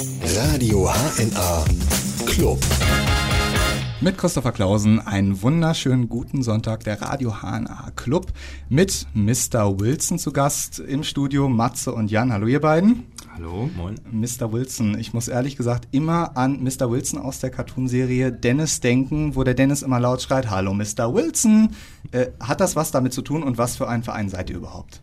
Radio HNA Club. Mit Christopher Clausen einen wunderschönen guten Sonntag der Radio HNA Club mit Mr. Wilson zu Gast im Studio, Matze und Jan. Hallo ihr beiden. Hallo, moin. Mr. Wilson, ich muss ehrlich gesagt immer an Mr. Wilson aus der Cartoonserie Dennis denken, wo der Dennis immer laut schreit, Hallo Mr. Wilson. Äh, hat das was damit zu tun und was für ein Verein seid ihr überhaupt?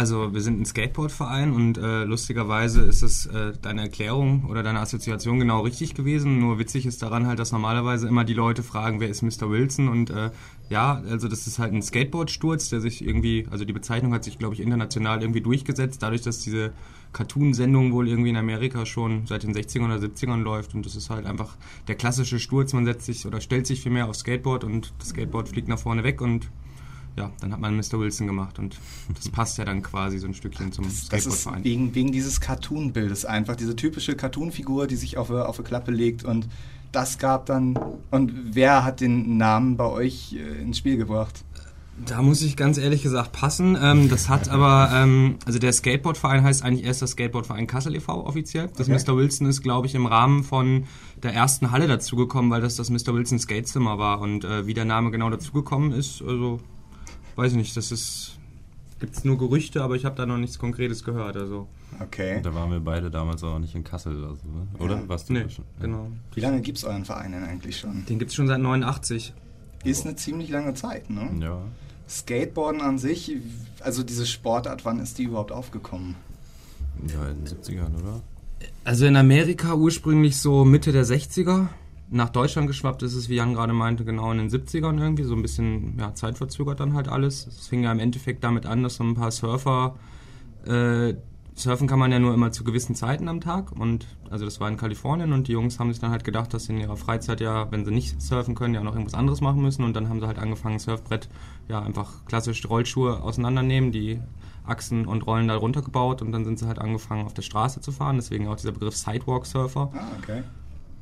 Also wir sind ein Skateboardverein und äh, lustigerweise ist es äh, deine Erklärung oder deine Assoziation genau richtig gewesen. Nur witzig ist daran halt, dass normalerweise immer die Leute fragen, wer ist Mr. Wilson und äh, ja, also das ist halt ein Skateboardsturz, der sich irgendwie, also die Bezeichnung hat sich, glaube ich, international irgendwie durchgesetzt, dadurch, dass diese Cartoon-Sendung wohl irgendwie in Amerika schon seit den 60ern oder 70ern läuft und das ist halt einfach der klassische Sturz, man setzt sich oder stellt sich vielmehr aufs Skateboard und das Skateboard fliegt nach vorne weg und ja, dann hat man Mr. Wilson gemacht und das passt ja dann quasi so ein Stückchen zum Skateboardverein. Wegen, wegen dieses Cartoon-Bildes einfach, diese typische Cartoon-Figur, die sich auf, auf eine Klappe legt und das gab dann. Und wer hat den Namen bei euch äh, ins Spiel gebracht? Da muss ich ganz ehrlich gesagt passen. Ähm, das hat aber, ähm, also der Skateboardverein heißt eigentlich erst das Skateboardverein Kassel e.V. offiziell. Das okay. Mr. Wilson ist, glaube ich, im Rahmen von der ersten Halle dazugekommen, weil das das Mr. Wilson Skatezimmer war. Und äh, wie der Name genau dazugekommen ist, also weiß ich nicht, das ist. Gibt es nur Gerüchte, aber ich habe da noch nichts Konkretes gehört. Also. Okay. Und da waren wir beide damals auch nicht in Kassel oder so, ne? oder? Ja. Warst du nee, schon? Genau. Wie lange gibt es euren Verein denn eigentlich schon? Den gibt es schon seit 89. Ist eine ziemlich lange Zeit, ne? Ja. Skateboarden an sich, also diese Sportart, wann ist die überhaupt aufgekommen? Ja, in den 70ern, oder? Also in Amerika ursprünglich so Mitte der 60er nach Deutschland geschwappt ist es, wie Jan gerade meinte, genau in den 70ern irgendwie, so ein bisschen ja, zeitverzögert dann halt alles. Es fing ja im Endeffekt damit an, dass so ein paar Surfer, äh, surfen kann man ja nur immer zu gewissen Zeiten am Tag und also das war in Kalifornien und die Jungs haben sich dann halt gedacht, dass sie in ihrer Freizeit ja, wenn sie nicht surfen können, ja noch irgendwas anderes machen müssen und dann haben sie halt angefangen, Surfbrett, ja einfach klassisch Rollschuhe auseinandernehmen, die Achsen und Rollen da runtergebaut und dann sind sie halt angefangen auf der Straße zu fahren, deswegen auch dieser Begriff Sidewalk Surfer. Ah, okay.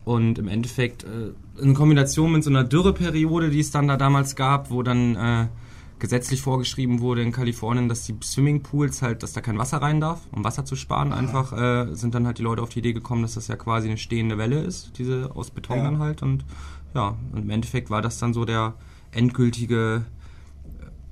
Und im Endeffekt äh, in Kombination mit so einer Dürreperiode, die es dann da damals gab, wo dann äh, gesetzlich vorgeschrieben wurde in Kalifornien, dass die Swimmingpools halt, dass da kein Wasser rein darf, um Wasser zu sparen, einfach äh, sind dann halt die Leute auf die Idee gekommen, dass das ja quasi eine stehende Welle ist, diese aus Beton ja. dann halt. Und ja, und im Endeffekt war das dann so der endgültige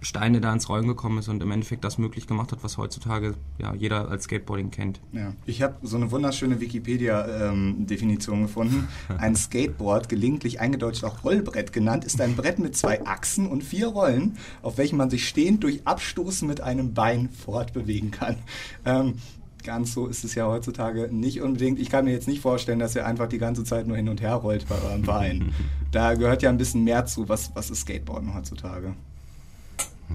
Steine da ins Rollen gekommen ist und im Endeffekt das möglich gemacht hat, was heutzutage ja, jeder als Skateboarding kennt. Ja. Ich habe so eine wunderschöne Wikipedia-Definition ähm, gefunden. Ein Skateboard, gelegentlich eingedeutscht auch Rollbrett genannt, ist ein Brett mit zwei Achsen und vier Rollen, auf welchen man sich stehend durch Abstoßen mit einem Bein fortbewegen kann. Ähm, ganz so ist es ja heutzutage nicht unbedingt. Ich kann mir jetzt nicht vorstellen, dass ihr einfach die ganze Zeit nur hin und her rollt bei eurem Bein. da gehört ja ein bisschen mehr zu. Was, was ist Skateboarden heutzutage?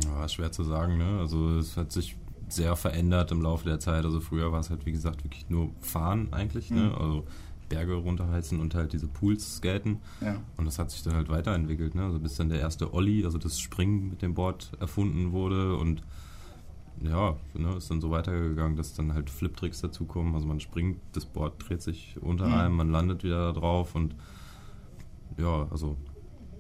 Ja, schwer zu sagen, ne? Also es hat sich sehr verändert im Laufe der Zeit. Also früher war es halt, wie gesagt, wirklich nur Fahren eigentlich, ne? mhm. ne? Also Berge runterheizen und halt diese Pools skaten. Ja. Und das hat sich dann halt weiterentwickelt, ne? Also bis dann der erste Olli, also das Springen mit dem Board erfunden wurde und ja, ne, ist dann so weitergegangen, dass dann halt Flip-Tricks dazukommen. Also man springt, das Board dreht sich unter mhm. einem, man landet wieder da drauf und ja, also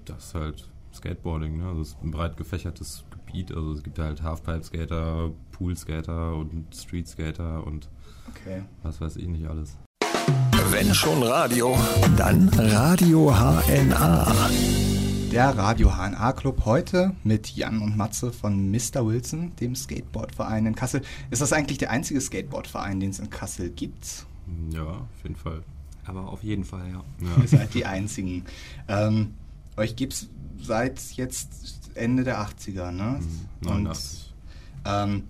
das halt Skateboarding, ne? Also es ist ein breit gefächertes Gebiet. Also es gibt halt Halfpipe-Skater, Pool-Skater und Street-Skater und okay. was weiß ich nicht alles. Wenn schon Radio, dann Radio HNA. Der Radio HNA Club heute mit Jan und Matze von Mr. Wilson, dem Skateboardverein in Kassel. Ist das eigentlich der einzige Skateboardverein, den es in Kassel gibt? Ja, auf jeden Fall. Aber auf jeden Fall, ja. ja. Ihr seid die einzigen. Ähm, euch gibt es seit jetzt Ende der 80er, ne? 89. Und, ähm,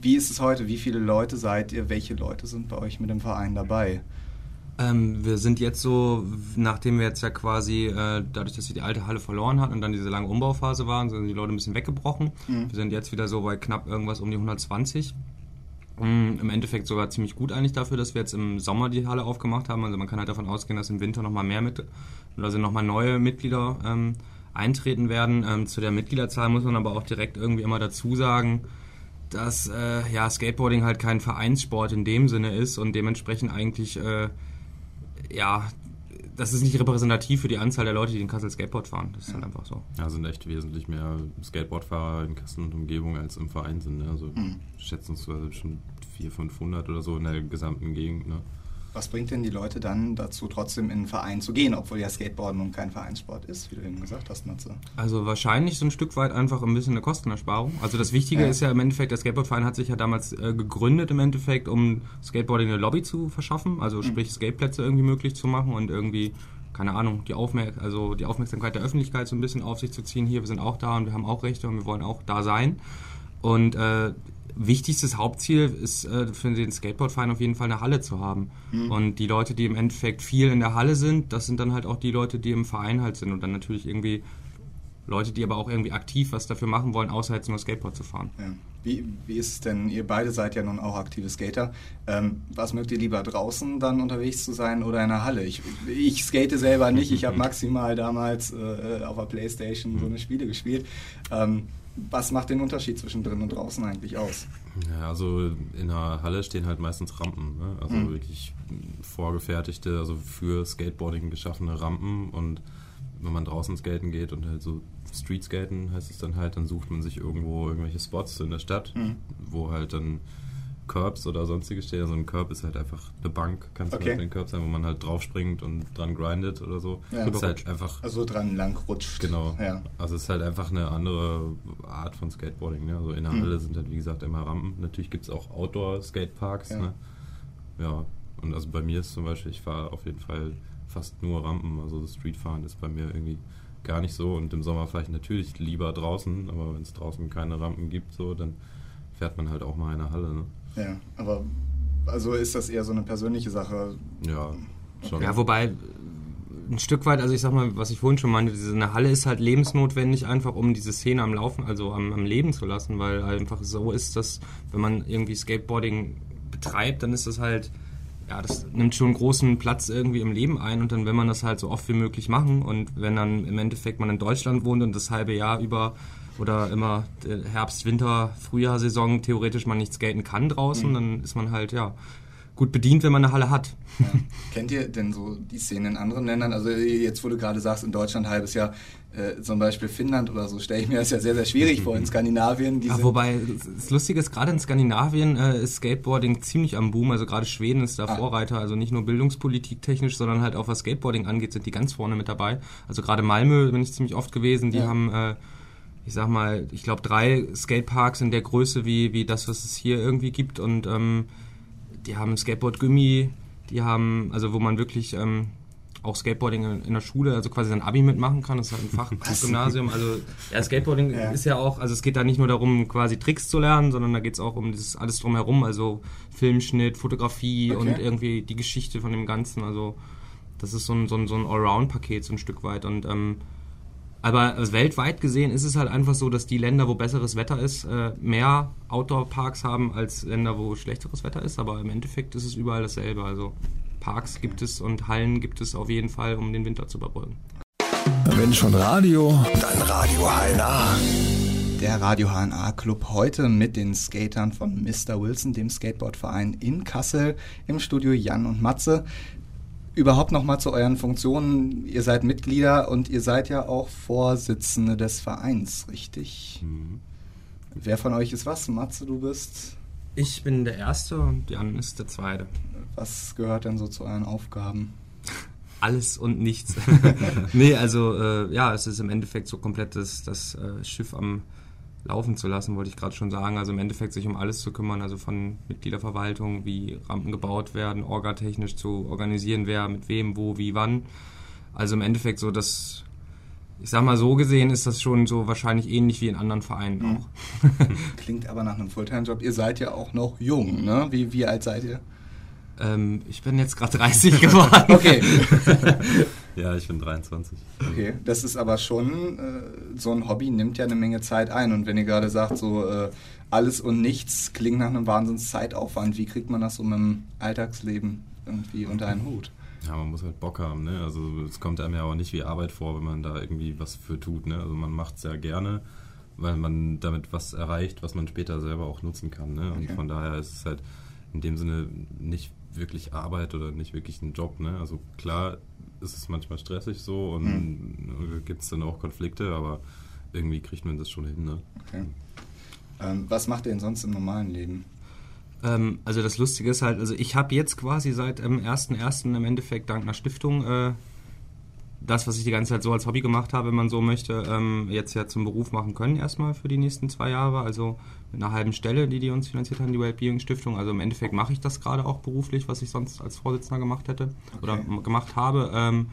wie ist es heute? Wie viele Leute seid ihr? Welche Leute sind bei euch mit dem Verein dabei? Ähm, wir sind jetzt so, nachdem wir jetzt ja quasi, äh, dadurch, dass wir die alte Halle verloren hatten und dann diese lange Umbauphase waren, sind die Leute ein bisschen weggebrochen. Mhm. Wir sind jetzt wieder so bei knapp irgendwas um die 120. Mhm, Im Endeffekt sogar ziemlich gut eigentlich dafür, dass wir jetzt im Sommer die Halle aufgemacht haben. Also man kann halt davon ausgehen, dass im Winter nochmal mehr mit, also nochmal neue Mitglieder ähm, eintreten werden. Ähm, zu der Mitgliederzahl muss man aber auch direkt irgendwie immer dazu sagen, dass äh, ja, Skateboarding halt kein Vereinssport in dem Sinne ist und dementsprechend eigentlich äh, ja, das ist nicht repräsentativ für die Anzahl der Leute, die in Kassel Skateboard fahren. Das ist halt einfach so. Ja, sind echt wesentlich mehr Skateboardfahrer in Kassel und Umgebung als im Verein sind. Ne? Also mhm. schätzungsweise schon 400, 500 oder so in der gesamten Gegend. Ne? Was bringt denn die Leute dann dazu, trotzdem in einen Verein zu gehen, obwohl ja Skateboarden nun kein Vereinssport ist, wie du eben gesagt hast, Matze? Also wahrscheinlich so ein Stück weit einfach ein bisschen eine Kostenersparung. Also das Wichtige Ja. ist ja im Endeffekt, der Skateboardverein hat sich ja damals äh, gegründet im Endeffekt, um Skateboarding eine Lobby zu verschaffen, also sprich Skateplätze irgendwie möglich zu machen und irgendwie keine Ahnung, die, Aufmerk also die Aufmerksamkeit der Öffentlichkeit so ein bisschen auf sich zu ziehen. Hier, wir sind auch da und wir haben auch Rechte und wir wollen auch da sein. Und äh, wichtigstes Hauptziel ist äh, für den Skateboardverein auf jeden Fall eine Halle zu haben. Und die Leute, die im Endeffekt viel in der Halle sind, das sind dann halt auch die Leute, die im Verein halt sind und dann natürlich irgendwie Leute, die aber auch irgendwie aktiv was dafür machen wollen, außer jetzt nur Skateboard zu fahren. Ja. Wie, wie ist es denn? Ihr beide seid ja nun auch aktive Skater. Ähm, was mögt ihr lieber draußen dann unterwegs zu sein oder in der Halle? Ich, ich skate selber nicht. Ich habe maximal damals äh, auf der Playstation so eine Spiele gespielt. Ähm, was macht den Unterschied zwischen drin und draußen eigentlich aus? Ja, also in der Halle stehen halt meistens Rampen, ne? also Mhm. wirklich vorgefertigte, also für Skateboarding geschaffene Rampen und wenn man draußen skaten geht und halt so Street Skaten heißt es dann halt, dann sucht man sich irgendwo irgendwelche Spots in der Stadt, Mhm. wo halt dann Curbs oder sonstiges stehen. Also ein Curb ist halt einfach eine Bank, kann zum Okay. Beispiel ein Curb sein, wo man halt draufspringt und dran grindet oder so. Ja. ist halt einfach Also dran lang rutscht. Genau. Ja. Also es ist halt einfach eine andere Art von Skateboarding. Ne? Also in der Mhm. Halle sind halt wie gesagt immer Rampen. Natürlich gibt es auch Outdoor-Skateparks. Ja. Ne? ja. Und also bei mir ist zum Beispiel, ich fahre auf jeden Fall fast nur Rampen. Also das Streetfahren ist bei mir irgendwie gar nicht so. Und im Sommer fahre ich natürlich lieber draußen, aber wenn es draußen keine Rampen gibt, so, dann fährt man halt auch mal in der Halle. Ne? Ja, aber also ist das eher so eine persönliche Sache. Ja, schon. Ja, wobei äh, ein Stück weit, also ich sag mal, was ich vorhin schon meinte, diese eine Halle ist halt lebensnotwendig, einfach um diese Szene am Laufen, also am, am Leben zu lassen, weil einfach so ist, dass wenn man irgendwie Skateboarding betreibt, dann ist das halt, ja, das nimmt schon großen Platz irgendwie im Leben ein und dann will man das halt so oft wie möglich machen und wenn dann im Endeffekt man in Deutschland wohnt und das halbe Jahr über oder immer äh, Herbst, Winter, Frühjahrsaison theoretisch man nicht skaten kann draußen, dann ist man halt, ja, gut bedient, wenn man eine Halle hat. Ja. Kennt ihr denn so die Szene in anderen Ländern? Also jetzt, wo du gerade sagst, in Deutschland ein halbes Jahr, äh, zum Beispiel Finnland oder so, stelle ich mir das ja sehr, sehr schwierig vor. In Skandinavien, Ja, wobei, das Lustige ist, gerade in Skandinavien äh, ist Skateboarding ziemlich am Boom. Also gerade Schweden ist da Ah. Vorreiter. Also nicht nur Bildungspolitik technisch, sondern halt auch was Skateboarding angeht, sind die ganz vorne mit dabei. Also gerade Malmö bin ich ziemlich oft gewesen. Die Ja. haben, äh, ich sag mal, ich glaube drei Skateparks in der Größe wie, wie das, was es hier irgendwie gibt. Und ähm, die haben Skateboard-Gummi, die haben, also wo man wirklich... Ähm, auch Skateboarding in, in der Schule, also quasi sein Abi mitmachen kann. Das ist halt ein Fachgymnasium. Also ja, Skateboarding Ja. ist ja auch, also es geht da nicht nur darum, quasi Tricks zu lernen, sondern da geht es auch um dieses alles drumherum, also Filmschnitt, Fotografie Okay. und irgendwie die Geschichte von dem Ganzen. Also das ist so ein, so ein, so ein Allround-Paket so ein Stück weit. Und ähm, aber also weltweit gesehen ist es halt einfach so, dass die Länder, wo besseres Wetter ist, äh, mehr Outdoor-Parks haben als Länder, wo schlechteres Wetter ist. Aber im Endeffekt ist es überall dasselbe. Also Parks gibt es und Hallen gibt es auf jeden Fall, um den Winter zu überbrücken. Wenn schon Radio, dann Radio HNA. Der Radio HNA Club heute mit den Skatern von Mr. Wilson, dem Skateboardverein in Kassel, im Studio Jan und Matze. Überhaupt nochmal zu euren Funktionen. Ihr seid Mitglieder und ihr seid ja auch Vorsitzende des Vereins, richtig? Mhm. Wer von euch ist was? Matze, du bist. Ich bin der Erste und Jan ist der Zweite. Was gehört denn so zu euren Aufgaben? Alles und nichts. nee, also äh, ja, es ist im Endeffekt so komplett das, das äh, Schiff am Laufen zu lassen, wollte ich gerade schon sagen. Also im Endeffekt sich um alles zu kümmern, also von Mitgliederverwaltung, wie Rampen gebaut werden, orgatechnisch zu organisieren, wer mit wem, wo, wie, wann. Also im Endeffekt so das, ich sag mal so gesehen, ist das schon so wahrscheinlich ähnlich wie in anderen Vereinen Mhm. auch. Klingt aber nach einem Fulltime-Job. Ihr seid ja auch noch jung, ne? Wie, wie alt seid ihr? Ähm, ich bin jetzt gerade 30 geworden. Okay. Ja, ich bin 23. Okay, das ist aber schon, äh, so ein Hobby nimmt ja eine Menge Zeit ein. Und wenn ihr gerade sagt, so äh, alles und nichts klingt nach einem Wahnsinns Zeitaufwand, wie kriegt man das so mit dem Alltagsleben irgendwie unter einen Hut? Ja, man muss halt Bock haben, ne? Also es kommt einem ja auch nicht wie Arbeit vor, wenn man da irgendwie was für tut, ne? Also man macht es ja gerne, weil man damit was erreicht, was man später selber auch nutzen kann, ne? Und Okay. von daher ist es halt in dem Sinne nicht wirklich Arbeit oder nicht wirklich ein Job, ne? Also klar ist es manchmal stressig so und Hm. gibt es dann auch Konflikte, aber irgendwie kriegt man das schon hin, ne? Okay. Ähm, was macht ihr denn sonst im normalen Leben? Ähm, also das Lustige ist halt, also ich habe jetzt quasi seit dem 1.1. im Endeffekt dank einer Stiftung äh, das, was ich die ganze Zeit so als Hobby gemacht habe, wenn man so möchte, ähm, jetzt ja zum Beruf machen können erstmal für die nächsten zwei Jahre. Also mit einer halben Stelle, die die uns finanziert haben, die Wellbeing Stiftung. Also im Endeffekt mache ich das gerade auch beruflich, was ich sonst als Vorsitzender gemacht hätte okay. oder gemacht habe. Ähm,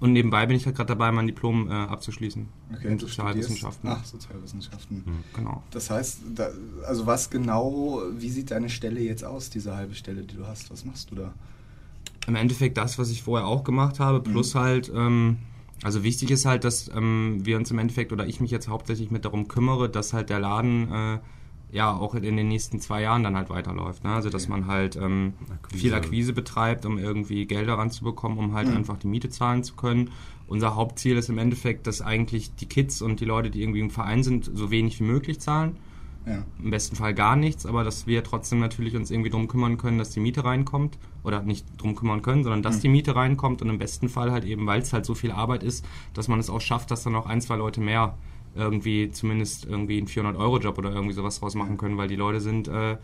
und nebenbei bin ich halt gerade dabei, mein Diplom äh, abzuschließen. Okay, in Sozialwissenschaften. Ach, Sozialwissenschaften. Mhm. Genau. Das heißt, da, also was genau, wie sieht deine Stelle jetzt aus, diese halbe Stelle, die du hast? Was machst du da? Im Endeffekt das, was ich vorher auch gemacht habe, plus mhm. halt, ähm, also wichtig ist halt, dass ähm, wir uns im Endeffekt oder ich mich jetzt hauptsächlich mit darum kümmere, dass halt der Laden äh, ja auch in den nächsten zwei Jahren dann halt weiterläuft. Ne? Also dass man halt ähm, Akquise. viel Akquise betreibt, um irgendwie Gelder ranzubekommen, um halt mhm. einfach die Miete zahlen zu können. Unser Hauptziel ist im Endeffekt, dass eigentlich die Kids und die Leute, die irgendwie im Verein sind, so wenig wie möglich zahlen. Ja. Im besten Fall gar nichts, aber dass wir trotzdem natürlich uns irgendwie drum kümmern können, dass die Miete reinkommt. Oder nicht drum kümmern können, sondern dass mhm. die Miete reinkommt und im besten Fall halt eben, weil es halt so viel Arbeit ist, dass man es auch schafft, dass dann noch ein, zwei Leute mehr irgendwie zumindest irgendwie einen 400-Euro-Job oder irgendwie sowas draus machen können, weil die Leute sind äh,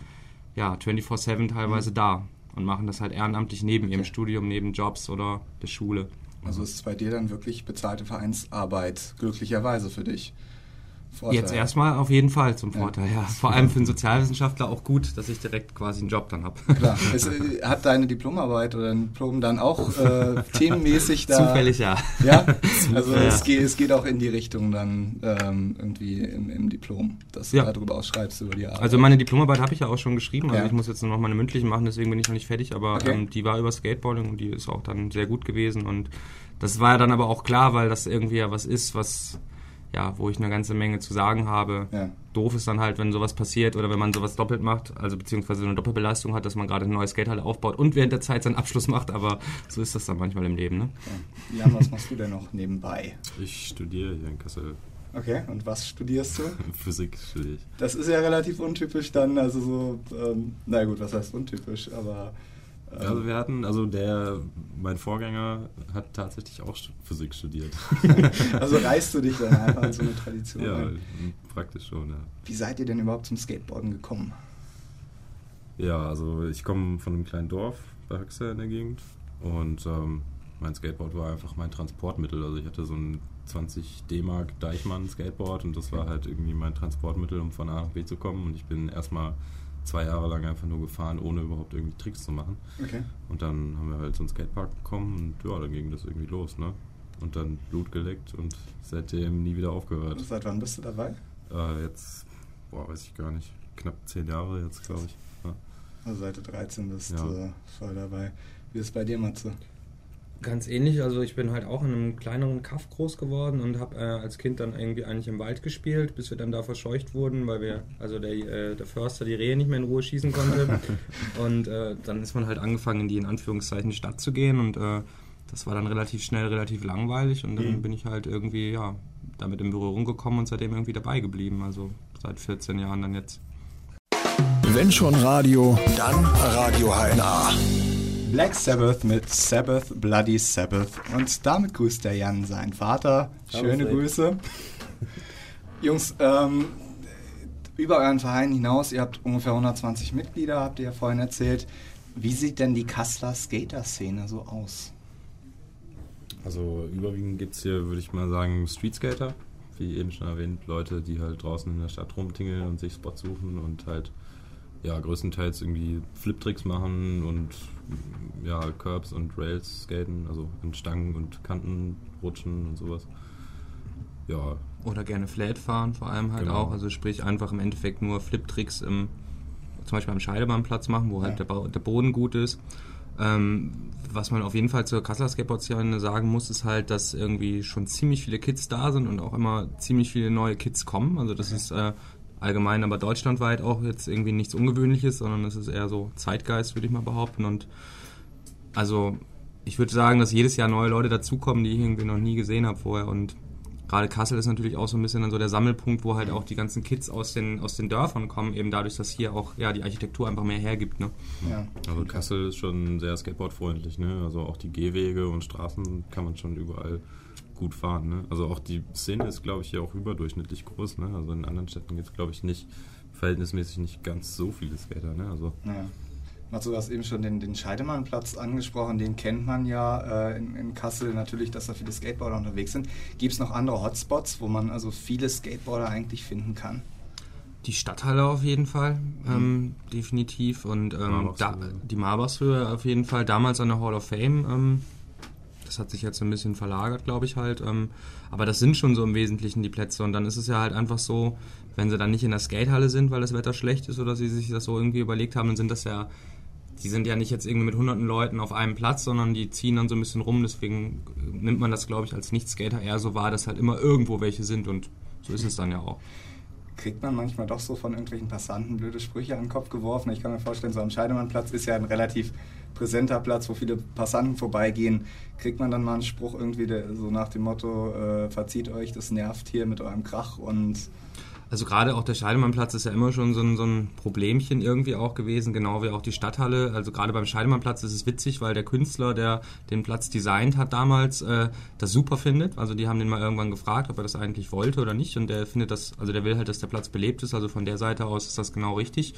ja 24-7 teilweise mhm. da und machen das halt ehrenamtlich neben okay. ihrem Studium, neben Jobs oder der Schule. Also ist es bei dir dann wirklich bezahlte Vereinsarbeit, glücklicherweise für dich? Vorteil. Jetzt erstmal auf jeden Fall zum Vorteil, ja. ja. Vor allem für einen Sozialwissenschaftler auch gut, dass ich direkt quasi einen Job dann habe. Klar. Es, äh, hat deine Diplomarbeit oder ein Diplom dann auch äh, themenmäßig da. Zufällig, ja. Ja, also ja. Es, geht, es geht auch in die Richtung dann ähm, irgendwie im, im, Diplom, dass ja. du darüber ausschreibst über die Arbeit. Also meine Diplomarbeit habe ich ja auch schon geschrieben, also ich muss jetzt nur noch meine mündliche machen, deswegen bin ich noch nicht fertig, aber okay. ähm, die war über Skateboarding und die ist auch dann sehr gut gewesen und das war ja dann aber auch klar, weil das irgendwie ja was ist, was ja, wo ich eine ganze Menge zu sagen habe. Ja. Doof ist dann halt, wenn sowas passiert oder wenn man sowas doppelt macht, also beziehungsweise eine Doppelbelastung hat, dass man gerade eine neue Skatehalle aufbaut und während der Zeit seinen Abschluss macht, aber so ist das dann manchmal im Leben. Ne? Ja. Jan, was machst du denn noch nebenbei? Ich studiere hier in Kassel. Okay, und was studierst du? Physik studiere ich. Das ist ja relativ untypisch dann, also so, ähm, na gut, was heißt untypisch, aber also wir hatten, also der, mein Vorgänger hat tatsächlich auch Physik studiert. also reißt du dich dann einfach an so eine Tradition Ja, ein? praktisch schon, ja. Wie seid ihr denn überhaupt zum Skateboarden gekommen? Ja, also ich komme von einem kleinen Dorf bei Höxter in der Gegend und ähm, mein Skateboard war einfach mein Transportmittel. Also ich hatte so ein 20 D-Mark Deichmann Skateboard und das war halt irgendwie mein Transportmittel, um von A nach B zu kommen und ich bin erstmal zwei Jahre lang einfach nur gefahren, ohne überhaupt irgendwie Tricks zu machen. Okay. Und dann haben wir halt so einen Skatepark bekommen und ja, dann ging das irgendwie los, ne? Und dann Blut geleckt und seitdem nie wieder aufgehört. Und seit wann bist du dabei? Äh, jetzt, boah, weiß ich gar nicht. Knapp zehn Jahre jetzt, glaube ich. Ja. Also seit du 13 bist ja. äh, voll dabei. Wie ist es bei dir, Matze? Ganz ähnlich, also ich bin halt auch in einem kleineren Kaff groß geworden und habe äh, als Kind dann irgendwie eigentlich im Wald gespielt, bis wir dann da verscheucht wurden, weil wir, also der, äh, der Förster die Rehe nicht mehr in Ruhe schießen konnte. und äh, dann ist man halt angefangen, in die in Anführungszeichen Stadt zu gehen und äh, das war dann relativ schnell relativ langweilig und dann mhm. bin ich halt irgendwie, ja, damit in Berührung gekommen und seitdem irgendwie dabei geblieben, also seit 14 Jahren dann jetzt. Wenn schon Radio, dann Radio HNA. Black Sabbath mit Sabbath, Bloody Sabbath. Und damit grüßt der Jan seinen Vater. Schöne Hallo, Grüße. Jungs, ähm, über euren Verein hinaus, ihr habt ungefähr 120 Mitglieder, habt ihr ja vorhin erzählt. Wie sieht denn die Kasseler Skater-Szene so aus? Also überwiegend gibt es hier, würde ich mal sagen, Streetskater. Wie eben schon erwähnt, Leute, die halt draußen in der Stadt rumtingeln und sich Spots suchen und halt ja, größtenteils irgendwie Fliptricks machen und ja, Curbs und Rails skaten, also in Stangen und Kanten rutschen und sowas. Ja. Oder gerne Flat fahren vor allem halt genau. auch, also sprich einfach im Endeffekt nur Fliptricks im, zum Beispiel am Scheidebahnplatz machen, wo halt ja. der, der, Boden gut ist. Ähm, was man auf jeden Fall zur Kasseler Skateboard-Szene sagen muss, ist halt, dass irgendwie schon ziemlich viele Kids da sind und auch immer ziemlich viele neue Kids kommen. Also das okay. ist äh, allgemein, aber deutschlandweit auch jetzt irgendwie nichts Ungewöhnliches, sondern es ist eher so Zeitgeist, würde ich mal behaupten. Und also ich würde sagen, dass jedes Jahr neue Leute dazukommen, die ich irgendwie noch nie gesehen habe vorher. Und gerade Kassel ist natürlich auch so ein bisschen dann so der Sammelpunkt, wo halt auch die ganzen Kids aus den, aus den Dörfern kommen, eben dadurch, dass hier auch ja, die Architektur einfach mehr hergibt. Ne? Ja. Also Kassel ist schon sehr skateboardfreundlich. Ne? Also auch die Gehwege und Straßen kann man schon überall gut fahren. Ne? Also auch die Szene ist, glaube ich, hier auch überdurchschnittlich groß. Ne? Also in anderen Städten gibt es, glaube ich, nicht verhältnismäßig nicht ganz so viele Skater. Ne? Also Ja. Mats, du hast eben schon den, den Scheidemannplatz angesprochen, den kennt man ja äh, in, in Kassel natürlich, dass da viele Skateboarder unterwegs sind. Gibt es noch andere Hotspots, wo man also viele Skateboarder eigentlich finden kann? Die Stadthalle auf jeden Fall, ähm, definitiv. Und ähm, da, Marbarshöhe. die Marbarshöhe auf jeden Fall. Damals an der Hall of Fame. Ähm, das hat sich jetzt so ein bisschen verlagert, glaube ich halt. Ähm, aber das sind schon so im Wesentlichen die Plätze. Und dann ist es ja halt einfach so, wenn sie dann nicht in der Skatehalle sind, weil das Wetter schlecht ist oder sie sich das so irgendwie überlegt haben, dann sind das ja, die sind ja nicht jetzt irgendwie mit hunderten Leuten auf einem Platz, sondern die ziehen dann so ein bisschen rum. Deswegen nimmt man das, glaube ich, als Nicht-Skater eher so wahr, dass halt immer irgendwo welche sind. Und so ist es dann ja auch. Kriegt man manchmal doch so von irgendwelchen Passanten blöde Sprüche an den Kopf geworfen? Ich kann mir vorstellen, so am Scheidemannplatz ist ja ein relativ präsenter Platz, wo viele Passanten vorbeigehen. Kriegt man dann mal einen Spruch irgendwie so nach dem Motto, äh, verzieht euch, das nervt hier mit eurem Krach und Also gerade auch der Scheidemannplatz ist ja immer schon so ein, so ein Problemchen irgendwie auch gewesen, genau wie auch die Stadthalle. Also gerade beim Scheidemannplatz ist es witzig, weil der Künstler, der den Platz designt hat damals, äh, das super findet. Also die haben den mal irgendwann gefragt, ob er das eigentlich wollte oder nicht. Und der findet das, also der will halt, dass der Platz belebt ist. Also von der Seite aus ist das genau richtig.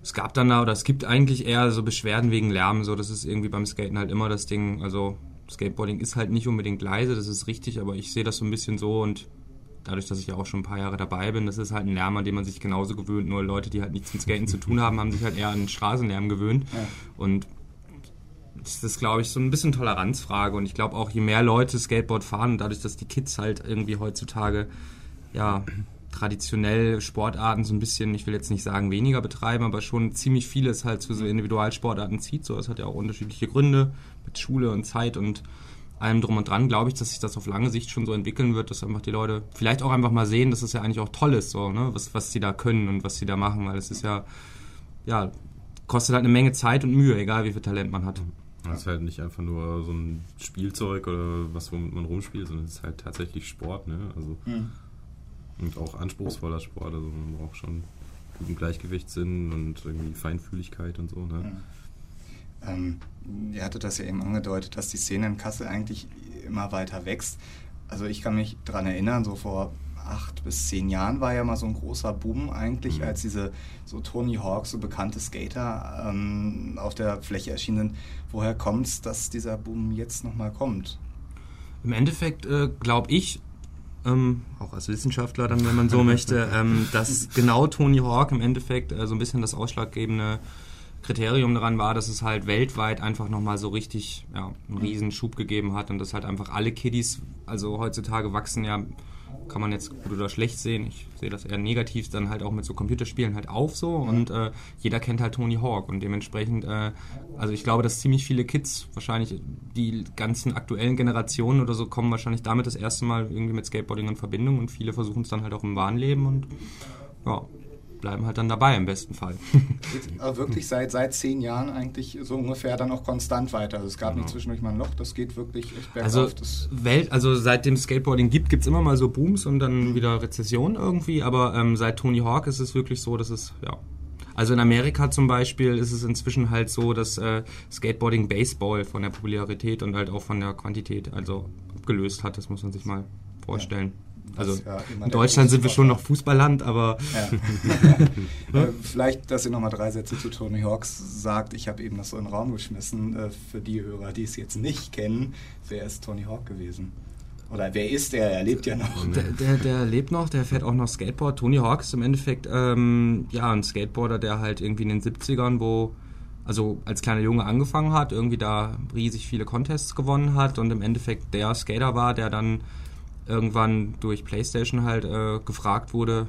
Es gab dann da, oder es gibt eigentlich eher so Beschwerden wegen Lärm. So, das ist irgendwie beim Skaten halt immer das Ding. Also Skateboarding ist halt nicht unbedingt leise, das ist richtig, aber ich sehe das so ein bisschen so und dadurch, dass ich ja auch schon ein paar Jahre dabei bin, das ist halt ein Lärm, an den man sich genauso gewöhnt. Nur Leute, die halt nichts mit Skaten zu tun haben, haben sich halt eher an Straßenlärm gewöhnt. Ja. Und das ist, glaube ich, so ein bisschen Toleranzfrage. Und ich glaube auch, je mehr Leute Skateboard fahren, dadurch, dass die Kids halt irgendwie heutzutage, ja, traditionell Sportarten so ein bisschen, ich will jetzt nicht sagen weniger betreiben, aber schon ziemlich vieles halt zu so Individualsportarten zieht. So, das hat ja auch unterschiedliche Gründe mit Schule und Zeit und allem drum und dran, glaube ich, dass sich das auf lange Sicht schon so entwickeln wird, dass einfach die Leute vielleicht auch einfach mal sehen, dass es ja eigentlich auch toll ist, so, ne, was, was sie da können und was sie da machen, weil es ist ja, ja, kostet halt eine Menge Zeit und Mühe, egal wie viel Talent man hat. Das ist halt nicht einfach nur so ein Spielzeug oder was, womit man rumspielt, sondern es ist halt tatsächlich Sport, ne? Also und auch anspruchsvoller Sport. Also man braucht schon guten Gleichgewichtssinn und irgendwie Feinfühligkeit und so, ne? Ähm, ihr hattet das ja eben angedeutet, dass die Szene in Kassel eigentlich immer weiter wächst. Also ich kann mich daran erinnern, so vor acht bis zehn Jahren war ja mal so ein großer Boom eigentlich, Mhm. als diese so Tony Hawk, so bekannte Skater ähm, auf der Fläche erschienen. Woher kommt es, dass dieser Boom jetzt nochmal kommt? Im Endeffekt äh, glaube ich, ähm, auch als Wissenschaftler dann, wenn man so möchte, ähm, dass genau Tony Hawk im Endeffekt äh, so ein bisschen das ausschlaggebende Kriterium daran war, dass es halt weltweit einfach nochmal so richtig ja, einen riesen Schub gegeben hat und dass halt einfach alle Kiddies, also heutzutage wachsen ja, kann man jetzt gut oder schlecht sehen, ich sehe das eher negativ, dann halt auch mit so Computerspielen halt auf so und äh, jeder kennt halt Tony Hawk und dementsprechend, äh, also ich glaube, dass ziemlich viele Kids, wahrscheinlich die ganzen aktuellen Generationen oder so, kommen wahrscheinlich damit das erste Mal irgendwie mit Skateboarding in Verbindung und viele versuchen es dann halt auch im wahren Leben und ja, bleiben halt dann dabei im besten Fall. Geht wirklich seit, seit zehn Jahren eigentlich so ungefähr dann auch konstant weiter. Also es gab nicht zwischendurch mal ein Loch, das geht wirklich echt bergauf. Also, das, Welt, also seitdem Skateboarding gibt, gibt es immer mal so Booms und dann wieder Rezession irgendwie, aber ähm, seit Tony Hawk ist es wirklich so, dass es, ja. Also in Amerika zum Beispiel ist es inzwischen halt so, dass äh, Skateboarding Baseball von der Popularität und halt auch von der Quantität also abgelöst hat, das muss man sich mal vorstellen. Also ja in der Deutschland sind wir schon noch Fußballland. Fußballland, aber Ja. Äh, Vielleicht, dass ihr nochmal drei Sätze zu Tony Hawks sagt. Ich habe eben das so in den Raum geschmissen. Äh, Für die Hörer, die es jetzt nicht kennen, wer ist Tony Hawk gewesen? Oder wer ist er? Er lebt ja noch. Der, der, der lebt noch, der fährt auch noch Skateboard. Tony Hawk ist im Endeffekt ähm, ja, ein Skateboarder, der halt irgendwie in den 70ern, wo also als kleiner Junge angefangen hat, irgendwie da riesig viele Contests gewonnen hat und im Endeffekt der Skater war, der dann irgendwann durch PlayStation halt äh, gefragt wurde,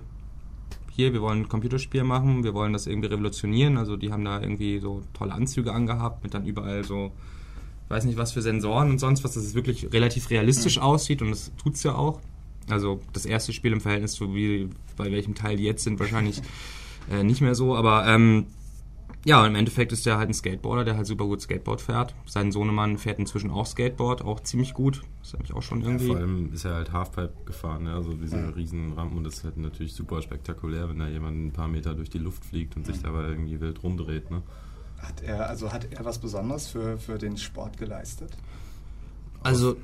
hier, wir wollen ein Computerspiel machen, wir wollen das irgendwie revolutionieren. Also die haben da irgendwie so tolle Anzüge angehabt mit dann überall so, weiß nicht was für Sensoren und sonst was, dass es wirklich relativ realistisch aussieht und das tut's ja auch. Also das erste Spiel im Verhältnis zu wie bei welchem Teil die jetzt sind, wahrscheinlich äh, nicht mehr so, aber ähm, ja, im Endeffekt ist der halt ein Skateboarder, der halt super gut Skateboard fährt. Sein Sohnemann fährt inzwischen auch Skateboard, auch ziemlich gut. Das habe ich auch schon Ja, irgendwie. vor allem ist er halt Halfpipe gefahren, ne? also diese riesen Rampen und das ist halt natürlich super spektakulär, wenn da jemand ein paar Meter durch die Luft fliegt und sich dabei irgendwie wild rumdreht. Ne? Hat er, also hat er was Besonderes für, für den Sport geleistet? Also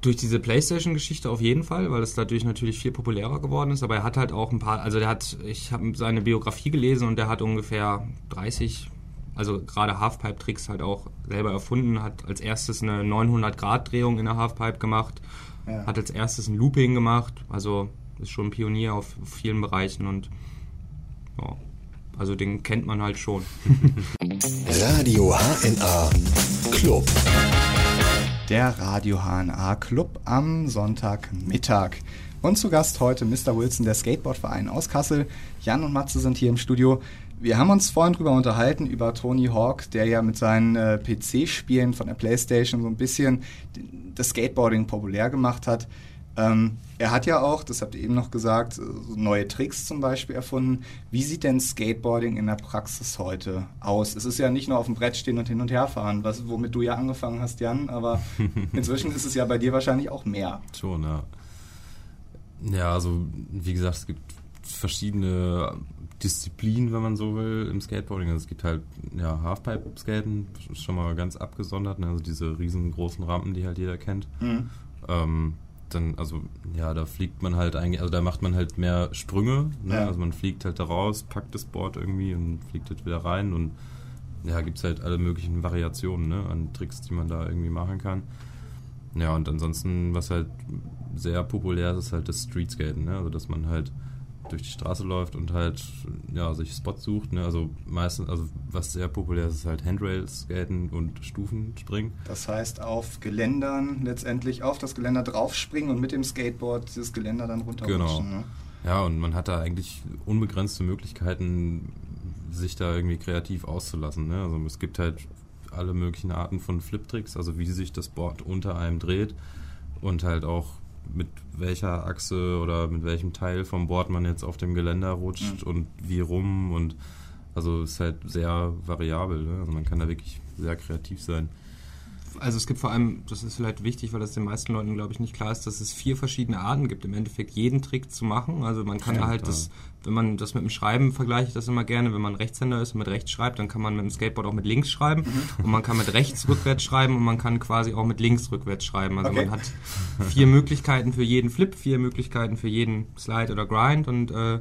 Durch diese PlayStation-Geschichte auf jeden Fall, weil es dadurch natürlich viel populärer geworden ist. Aber er hat halt auch ein paar, also der hat, ich habe seine Biografie gelesen und der hat ungefähr 30, also gerade Halfpipe-Tricks halt auch selber erfunden, hat als erstes eine 900-Grad-Drehung in der Halfpipe gemacht, Ja. hat als erstes ein Looping gemacht, also ist schon ein Pionier auf vielen Bereichen und ja, also den kennt man halt schon. Radio HNA Club. Der Radio HNA Club am Sonntagmittag. Und zu Gast heute Mr. Wilson, der Skateboardverein aus Kassel. Jan und Matze sind hier im Studio. Wir haben uns vorhin drüber unterhalten, über Tony Hawk, der ja mit seinen äh, PC-Spielen von der Playstation so ein bisschen das Skateboarding populär gemacht hat. Ähm, er hat ja auch, das habt ihr eben noch gesagt, so neue Tricks zum Beispiel erfunden. Wie sieht denn Skateboarding in der Praxis heute aus? Es ist ja nicht nur auf dem Brett stehen und hin und her fahren, was, womit du ja angefangen hast, Jan, aber inzwischen ist es ja bei dir wahrscheinlich auch mehr. Schon, ja. Ja, also wie gesagt, es gibt verschiedene Disziplinen, wenn man so will, im Skateboarding. Also es gibt halt ja, Halfpipe-Skaten, schon mal ganz abgesondert, ne? also diese riesengroßen Rampen, die halt jeder kennt. Mhm. Ähm, dann, also, ja, da fliegt man halt eigentlich, also da macht man halt mehr Sprünge, ne? Ja. also man fliegt halt da raus, packt das Board irgendwie und fliegt halt wieder rein und ja, gibt es halt alle möglichen Variationen ne? an Tricks, die man da irgendwie machen kann. Ja, und ansonsten, was halt sehr populär ist, ist halt das Streetskaten, ne? also dass man halt durch die Straße läuft und halt ja, sich Spots sucht. Ne? Also meistens, also was sehr populär ist, ist halt Handrail-Skaten und Stufenspringen. Das heißt, auf Geländern letztendlich auf das Geländer draufspringen und mit dem Skateboard dieses Geländer dann runterrutschen. Genau. Ne? Ja, und man hat da eigentlich unbegrenzte Möglichkeiten, sich da irgendwie kreativ auszulassen. Ne? Also es gibt halt alle möglichen Arten von Flip-Tricks, also wie sich das Board unter einem dreht und halt auch mit welcher Achse oder mit welchem Teil vom Board man jetzt auf dem Geländer rutscht und wie rum und also ist halt sehr variabel. Ne? Also man kann da wirklich sehr kreativ sein. Also es gibt vor allem, das ist vielleicht wichtig, weil das den meisten Leuten, glaube ich, nicht klar ist, dass es vier verschiedene Arten gibt, im Endeffekt jeden Trick zu machen. Also man kann Ja, halt klar. das, wenn man das mit dem Schreiben vergleicht, ich das immer gerne, wenn man Rechtshänder ist und mit rechts schreibt, dann kann man mit dem Skateboard auch mit links schreiben Mhm. und man kann mit rechts rückwärts schreiben und man kann quasi auch mit links rückwärts schreiben. Also Okay. man hat vier Möglichkeiten für jeden Flip, vier Möglichkeiten für jeden Slide oder Grind und äh,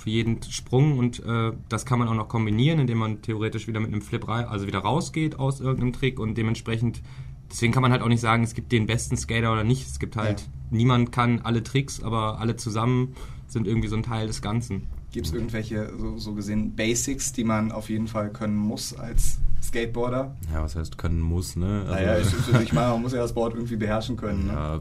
für jeden Sprung und äh, das kann man auch noch kombinieren, indem man theoretisch wieder mit einem Flip rein, also wieder rausgeht aus irgendeinem Trick und dementsprechend, deswegen kann man halt auch nicht sagen, es gibt den besten Skater oder nicht. Es gibt halt, Ja. niemand kann alle Tricks, aber alle zusammen sind irgendwie so ein Teil des Ganzen. Gibt es irgendwelche so, so gesehen Basics, die man auf jeden Fall können muss als Skateboarder? Ja, was heißt können muss, ne? Also, naja, ich, ich, ich meine, man muss ja das Board irgendwie beherrschen können. Ne? ja,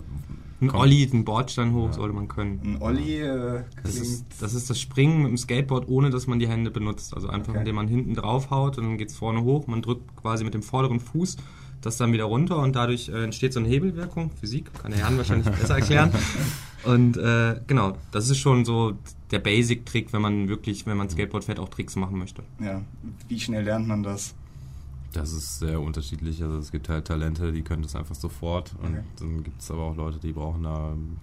Ein Komm. Ollie, ein Bordstein hoch Ja. sollte man können. Ein Olli äh, Das ist, das ist das Springen mit dem Skateboard, ohne dass man die Hände benutzt. Also einfach, Okay. indem man hinten drauf haut und dann geht es vorne hoch. Man drückt quasi mit dem vorderen Fuß das dann wieder runter und dadurch äh, entsteht so eine Hebelwirkung. Physik kann der Jan wahrscheinlich besser erklären. Und äh, genau, das ist schon so der Basic-Trick, wenn man wirklich, wenn man Skateboard fährt, auch Tricks machen möchte. ja, wie schnell lernt man das? Das ist sehr unterschiedlich. Also es gibt halt Talente, die können das einfach sofort. Und Okay. dann gibt es aber auch Leute, die brauchen da ein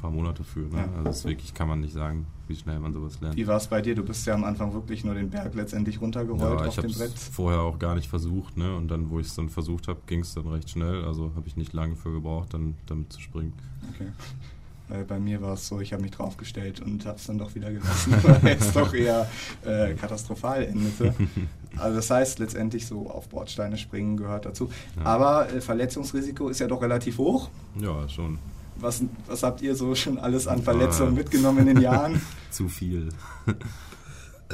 paar Monate für. Ne? Ja. Also das ist wirklich kann man nicht sagen, wie schnell man sowas lernt. Wie war es bei dir? Du bist ja am Anfang wirklich nur den Berg letztendlich runtergerollt Ja, auf ich dem habe es Brett. vorher auch gar nicht versucht, ne? Und dann, wo ich es dann versucht habe, ging es dann recht schnell. Also habe ich nicht lange für gebraucht, dann damit zu springen. Okay. Weil bei mir war es so, ich habe mich draufgestellt und habe es dann doch wieder gelassen, weil es doch eher äh, katastrophal endete. Also das heißt, letztendlich so auf Bordsteine springen gehört dazu. Ja. Aber äh, Verletzungsrisiko ist ja doch relativ hoch. Ja, schon Was, was habt ihr so schon alles an Verletzungen Ah. mitgenommen in den Jahren? zu viel.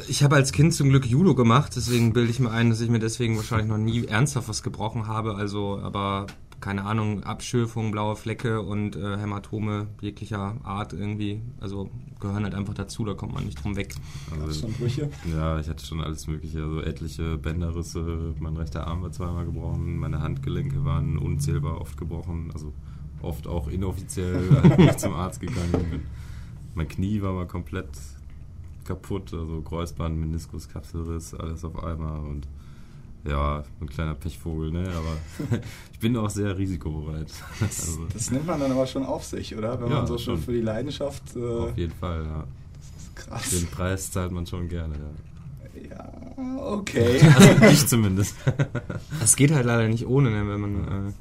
Ich habe als Kind zum Glück Judo gemacht, deswegen bilde ich mir ein, dass ich mir deswegen wahrscheinlich noch nie ernsthaft was gebrochen habe. Also, aber keine Ahnung, Abschürfung, blaue Flecke und äh, Hämatome jeglicher Art irgendwie, also gehören halt einfach dazu, da kommt man nicht drum weg. Gab's Also, schon Brüche? ja, ich hatte schon alles mögliche, also etliche Bänderrisse, mein rechter Arm war zweimal gebrochen, meine Handgelenke waren unzählbar oft gebrochen, also oft auch inoffiziell, als ich zum Arzt gegangen bin. Mein Knie war mal komplett kaputt, also Kreuzband, Meniskus, Kapselriss, alles auf einmal und ja, ein kleiner Pechvogel, ne? Aber ich bin auch sehr risikobereit. Also, Das nimmt man dann aber schon auf sich, oder? Wenn Ja, man so schon für die Leidenschaft. Äh, auf jeden Fall, ja. krass. Den Preis zahlt man schon gerne, ja. Ja, okay. Also ich zumindest. Das geht halt leider nicht ohne, ne, wenn man, äh,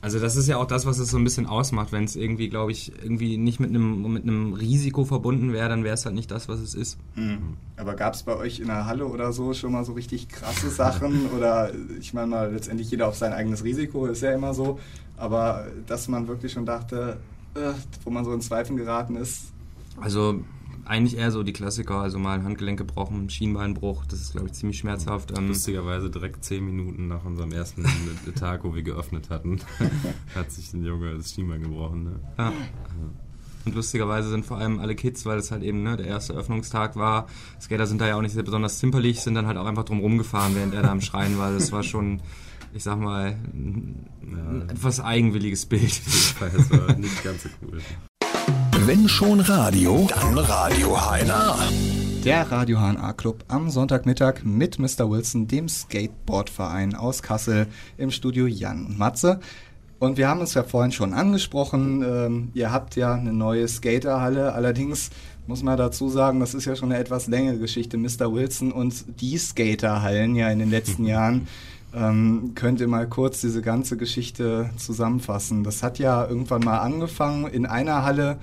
Also das ist ja auch das, was es so ein bisschen ausmacht. Wenn es irgendwie, glaube ich, irgendwie nicht mit einem mit einem Risiko verbunden wäre, dann wäre es halt nicht das, was es ist. Mhm. Aber gab es bei euch in der Halle oder so schon mal so richtig krasse Sachen? oder ich meine mal, letztendlich jeder auf sein eigenes Risiko, ist ja immer so. Aber dass man wirklich schon dachte, äh, wo man so in Zweifeln geraten ist. Also eigentlich eher so die Klassiker, also mal ein Handgelenk gebrochen, Schienbeinbruch, das ist glaube ich ziemlich schmerzhaft. Ähm, Lustigerweise direkt zehn Minuten nach unserem ersten Tag, wo wir geöffnet hatten, hat sich ein Junge das Schienbein gebrochen. Ne? Ja. Und lustigerweise sind vor allem alle Kids, weil es halt eben ne, der erste Öffnungstag war. Skater sind da ja auch nicht sehr besonders zimperlich, sind dann halt auch einfach drum rumgefahren, während er da am Schreien war. Das war schon, ich sag mal, ein, ja. etwas eigenwilliges Bild. Das war nicht ganz so cool. Wenn schon Radio, dann Radio HNA. Der Radio HNA Club am Sonntagmittag mit Mr. Wilson, dem Skateboardverein aus Kassel, im Studio Jan und Matze. Und wir haben uns ja vorhin schon angesprochen, ähm, ihr habt ja eine neue Skaterhalle, allerdings muss man dazu sagen, das ist ja schon eine etwas längere Geschichte, Mr. Wilson und die Skaterhallen ja in den letzten Jahren. Ähm, könnt ihr mal kurz diese ganze Geschichte zusammenfassen? Das hat ja irgendwann mal angefangen in einer Halle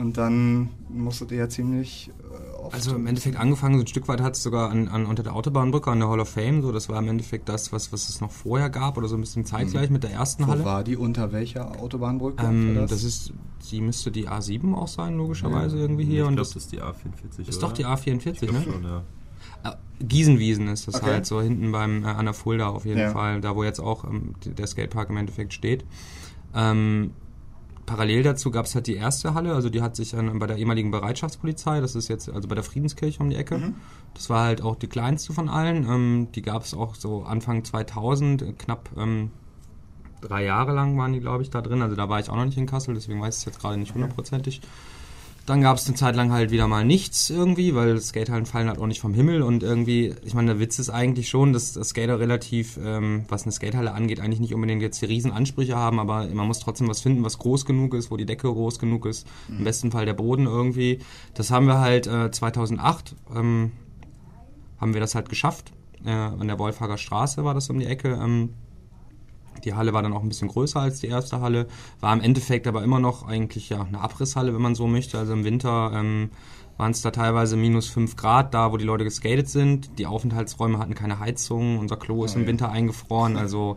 und dann musstet ihr ja ziemlich äh, oft. Also im Endeffekt angefangen, so ein Stück weit hat es sogar an, an, unter der Autobahnbrücke an der Hall of Fame. So, das war im Endeffekt das, was, was es noch vorher gab oder so ein bisschen zeitgleich mhm. mit der ersten Wo Halle. war die? Unter welcher Autobahnbrücke? Ähm, das? das? ist, die müsste die A7 auch sein, logischerweise ja. irgendwie hier. Ich glaube, das ist die A44. Ist oder? doch die A44, ne? Schon, ja. Äh, Giesenwiesen ist das okay. halt, so hinten beim äh, an der Fulda auf jeden ja. Fall, da wo jetzt auch ähm, der Skatepark im Endeffekt steht. Ähm, parallel dazu gab es halt die erste Halle, also die hat sich an, bei der ehemaligen Bereitschaftspolizei, das ist jetzt also bei der Friedenskirche um die Ecke. Mhm. Das war halt auch die kleinste von allen. Ähm, die gab es auch so Anfang 2000, knapp ähm, drei Jahre lang waren die, glaube ich, da drin. Also da war ich auch noch nicht in Kassel, deswegen weiß ich es jetzt gerade nicht hundertprozentig. Dann gab es eine Zeit lang halt wieder mal nichts irgendwie, weil Skaterhallen fallen halt auch nicht vom Himmel und irgendwie, ich meine, der Witz ist eigentlich schon, dass, dass Skater relativ, ähm, was eine Skatehalle angeht, eigentlich nicht unbedingt jetzt die riesen Ansprüche haben, aber man muss trotzdem was finden, was groß genug ist, wo die Decke groß genug ist, mhm. im besten Fall der Boden irgendwie. Das haben wir halt äh, 2008, ähm, haben wir das halt geschafft. Äh, an der Wolfhager Straße war das um die Ecke. Ähm, die Halle war dann auch ein bisschen größer als die erste Halle, war im Endeffekt aber immer noch eigentlich ja eine Abrisshalle, wenn man so möchte. Also im Winter ähm, waren es da teilweise minus 5 Grad, da wo die Leute geskatet sind. Die Aufenthaltsräume hatten keine Heizung, unser Klo ist oh, im Winter eingefroren. Also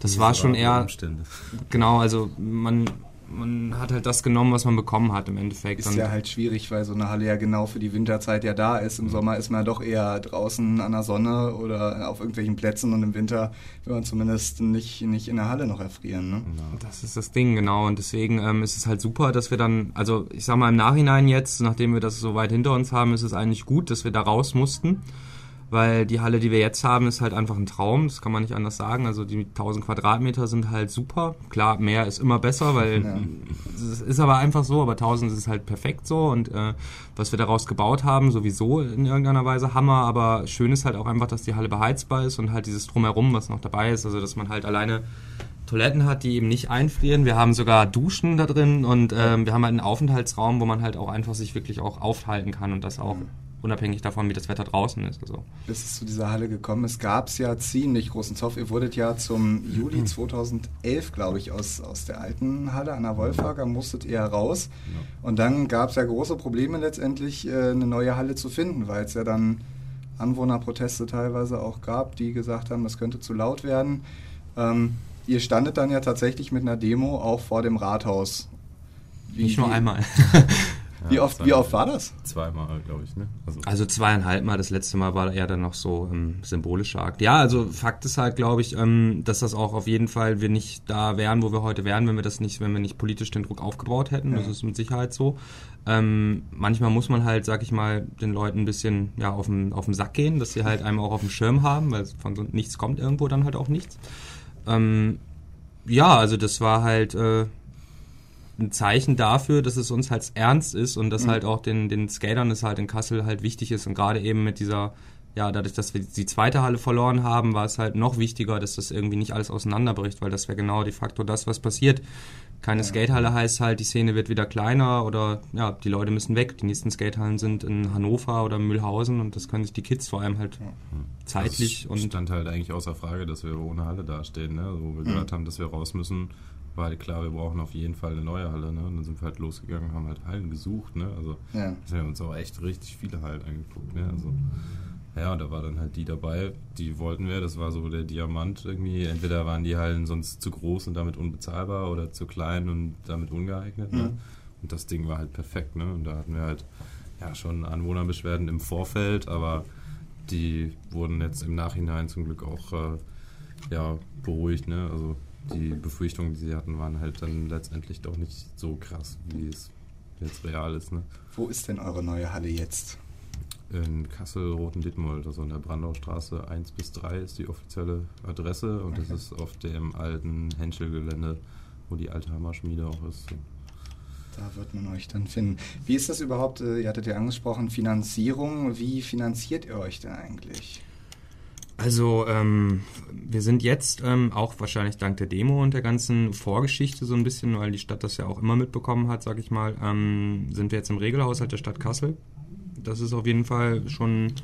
das, das war schon eher. Umstände. Genau, also man man hat halt das genommen, was man bekommen hat im Endeffekt. Ist ja halt schwierig, weil so eine Halle ja genau für die Winterzeit ja da ist. Im mhm. Sommer ist man ja doch eher draußen an der Sonne oder auf irgendwelchen Plätzen und im Winter will man zumindest nicht, nicht in der Halle noch erfrieren. Ne? Das ist das Ding, genau. Und deswegen ähm, ist es halt super, dass wir dann, also ich sag mal im Nachhinein jetzt, nachdem wir das so weit hinter uns haben, ist es eigentlich gut, dass wir da raus mussten weil die Halle, die wir jetzt haben, ist halt einfach ein Traum, das kann man nicht anders sagen. Also die 1000 Quadratmeter sind halt super. Klar, mehr ist immer besser, weil ja. es ist aber einfach so, aber 1000 ist halt perfekt so und äh, was wir daraus gebaut haben, sowieso in irgendeiner Weise Hammer, aber schön ist halt auch einfach, dass die Halle beheizbar ist und halt dieses Drumherum, was noch dabei ist, also dass man halt alleine Toiletten hat, die eben nicht einfrieren. Wir haben sogar Duschen da drin und ähm, wir haben halt einen Aufenthaltsraum, wo man halt auch einfach sich wirklich auch aufhalten kann und das auch unabhängig davon, wie das Wetter draußen ist. Also. Bis es zu dieser Halle gekommen ist, gab es ja ziemlich großen Zoff. Ihr wurdet ja zum Juli 2011, glaube ich, aus, aus der alten Halle an der Wolfhager, musstet ihr raus. Ja. Und dann gab es ja große Probleme letztendlich, äh, eine neue Halle zu finden, weil es ja dann Anwohnerproteste teilweise auch gab, die gesagt haben, das könnte zu laut werden. Ähm, ihr standet dann ja tatsächlich mit einer Demo auch vor dem Rathaus. Wie, Nicht nur einmal. wie, oft, wie oft war das? Zweimal, glaube ich. Ne? Also, also, zweieinhalb Mal. Das letzte Mal war eher dann noch so ähm, symbolischer Akt. Ja, also Fakt ist halt, glaube ich, ähm, dass das auch auf jeden Fall wir nicht da wären, wo wir heute wären, wenn wir das nicht, wenn wir nicht politisch den Druck aufgebaut hätten. Ja. Das ist mit Sicherheit so. Ähm, manchmal muss man halt, sag ich mal, den Leuten ein bisschen ja, auf den, auf den Sack gehen, dass sie halt einem auch auf dem Schirm haben, weil von so nichts kommt irgendwo dann halt auch nichts. Ähm, ja, also das war halt äh, ein Zeichen dafür, dass es uns halt ernst ist und dass mhm. halt auch den, den Skatern es halt in Kassel halt wichtig ist und gerade eben mit dieser ja, dadurch, dass wir die zweite Halle verloren haben, war es halt noch wichtiger, dass das irgendwie nicht alles auseinanderbricht, weil das wäre genau de facto das, was passiert. Keine ja. Skatehalle heißt halt, die Szene wird wieder kleiner oder ja, die Leute müssen weg. Die nächsten Skatehallen sind in Hannover oder Mühlhausen und das können sich die Kids vor allem halt ja. zeitlich das und. stand halt eigentlich außer Frage, dass wir ohne Halle dastehen, ne? wo wir mhm. gehört haben, dass wir raus müssen war halt klar, wir brauchen auf jeden Fall eine neue Halle. Ne? Und dann sind wir halt losgegangen, haben halt Hallen gesucht. Ne? Also ja. wir uns auch echt richtig viele Hallen angeguckt. Ne? Also, ja, da war dann halt die dabei, die wollten wir. Das war so der Diamant irgendwie. Entweder waren die Hallen sonst zu groß und damit unbezahlbar oder zu klein und damit ungeeignet. Ne? Mhm. Und das Ding war halt perfekt. Ne? Und da hatten wir halt ja schon Anwohnerbeschwerden im Vorfeld, aber die wurden jetzt im Nachhinein zum Glück auch äh, ja, beruhigt. Ne? Also die Befürchtungen, die sie hatten, waren halt dann letztendlich doch nicht so krass, wie es jetzt real ist. Ne? Wo ist denn eure neue Halle jetzt? In Kassel-Roten-Dittmold, also in der Brandaustraße 1 bis 3 ist die offizielle Adresse und okay. das ist auf dem alten Henschel-Gelände, wo die alte Hammerschmiede auch ist. Da wird man euch dann finden. Wie ist das überhaupt, äh, ihr hattet ja angesprochen, Finanzierung, wie finanziert ihr euch denn eigentlich? Also ähm, wir sind jetzt ähm, auch wahrscheinlich dank der Demo und der ganzen Vorgeschichte so ein bisschen, weil die Stadt das ja auch immer mitbekommen hat, sag ich mal, ähm, sind wir jetzt im Regelhaushalt der Stadt Kassel. Das ist auf jeden Fall schon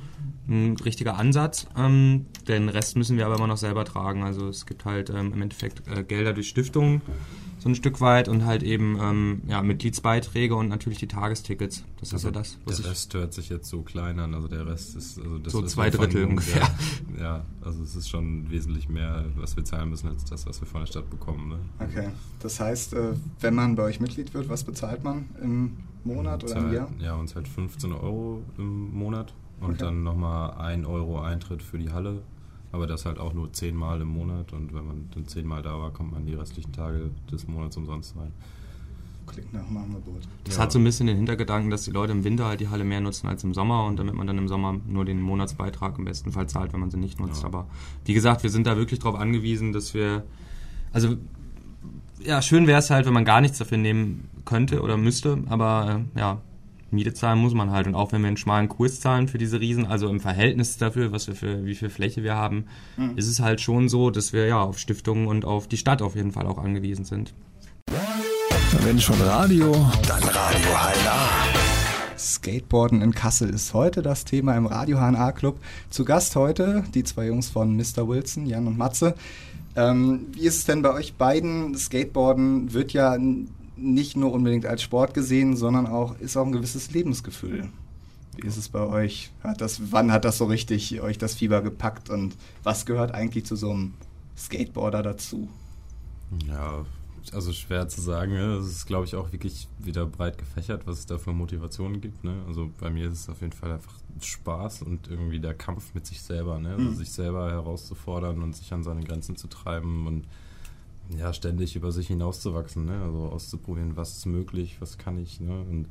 ein richtiger Ansatz. Ähm, den Rest müssen wir aber immer noch selber tragen. Also es gibt halt ähm, im Endeffekt äh, Gelder durch Stiftungen so ein Stück weit und halt eben ähm, ja, Mitgliedsbeiträge und natürlich die Tagestickets. Das also ist ja das. Was der Rest hört sich jetzt so klein an, also der Rest ist also das so zwei Drittel ungefähr. Der, ja, also es ist schon wesentlich mehr, was wir zahlen müssen, als das, was wir von der Stadt bekommen. Ne? Okay, das heißt, äh, wenn man bei euch Mitglied wird, was bezahlt man im Monat oder im Jahr? Ja, uns halt 15 Euro im Monat und okay. dann nochmal 1 Euro Eintritt für die Halle aber das halt auch nur zehnmal im Monat und wenn man dann zehnmal da war, kommt man die restlichen Tage des Monats umsonst rein. Klingt nach einem Angebot. Das ja. hat so ein bisschen den Hintergedanken, dass die Leute im Winter halt die Halle mehr nutzen als im Sommer und damit man dann im Sommer nur den Monatsbeitrag im besten Fall zahlt, wenn man sie nicht nutzt. Ja. Aber wie gesagt, wir sind da wirklich darauf angewiesen, dass wir, also ja, schön wäre es halt, wenn man gar nichts dafür nehmen könnte oder müsste, aber äh, ja, Miete zahlen muss man halt. Und auch wenn wir einen schmalen Kurs zahlen für diese Riesen, also im Verhältnis dafür, was wir für, wie viel Fläche wir haben, mhm. ist es halt schon so, dass wir ja auf Stiftungen und auf die Stadt auf jeden Fall auch angewiesen sind. Wenn schon Radio, dann Radio HNA. Skateboarden in Kassel ist heute das Thema im Radio HNA Club. Zu Gast heute die zwei Jungs von Mr. Wilson, Jan und Matze. Ähm, wie ist es denn bei euch beiden? Skateboarden wird ja nicht nur unbedingt als Sport gesehen, sondern auch ist auch ein gewisses Lebensgefühl. Wie ist es bei euch? Hat das, wann hat das so richtig euch das Fieber gepackt und was gehört eigentlich zu so einem Skateboarder dazu? Ja, also schwer zu sagen. Ne? Es ist, glaube ich, auch wirklich wieder breit gefächert, was es da für Motivationen gibt. Ne? Also bei mir ist es auf jeden Fall einfach Spaß und irgendwie der Kampf mit sich selber. Ne? Also mhm. sich selber herauszufordern und sich an seine Grenzen zu treiben und ja, ständig über sich hinauszuwachsen, ne? also auszuprobieren, was ist möglich, was kann ich. Ne? Und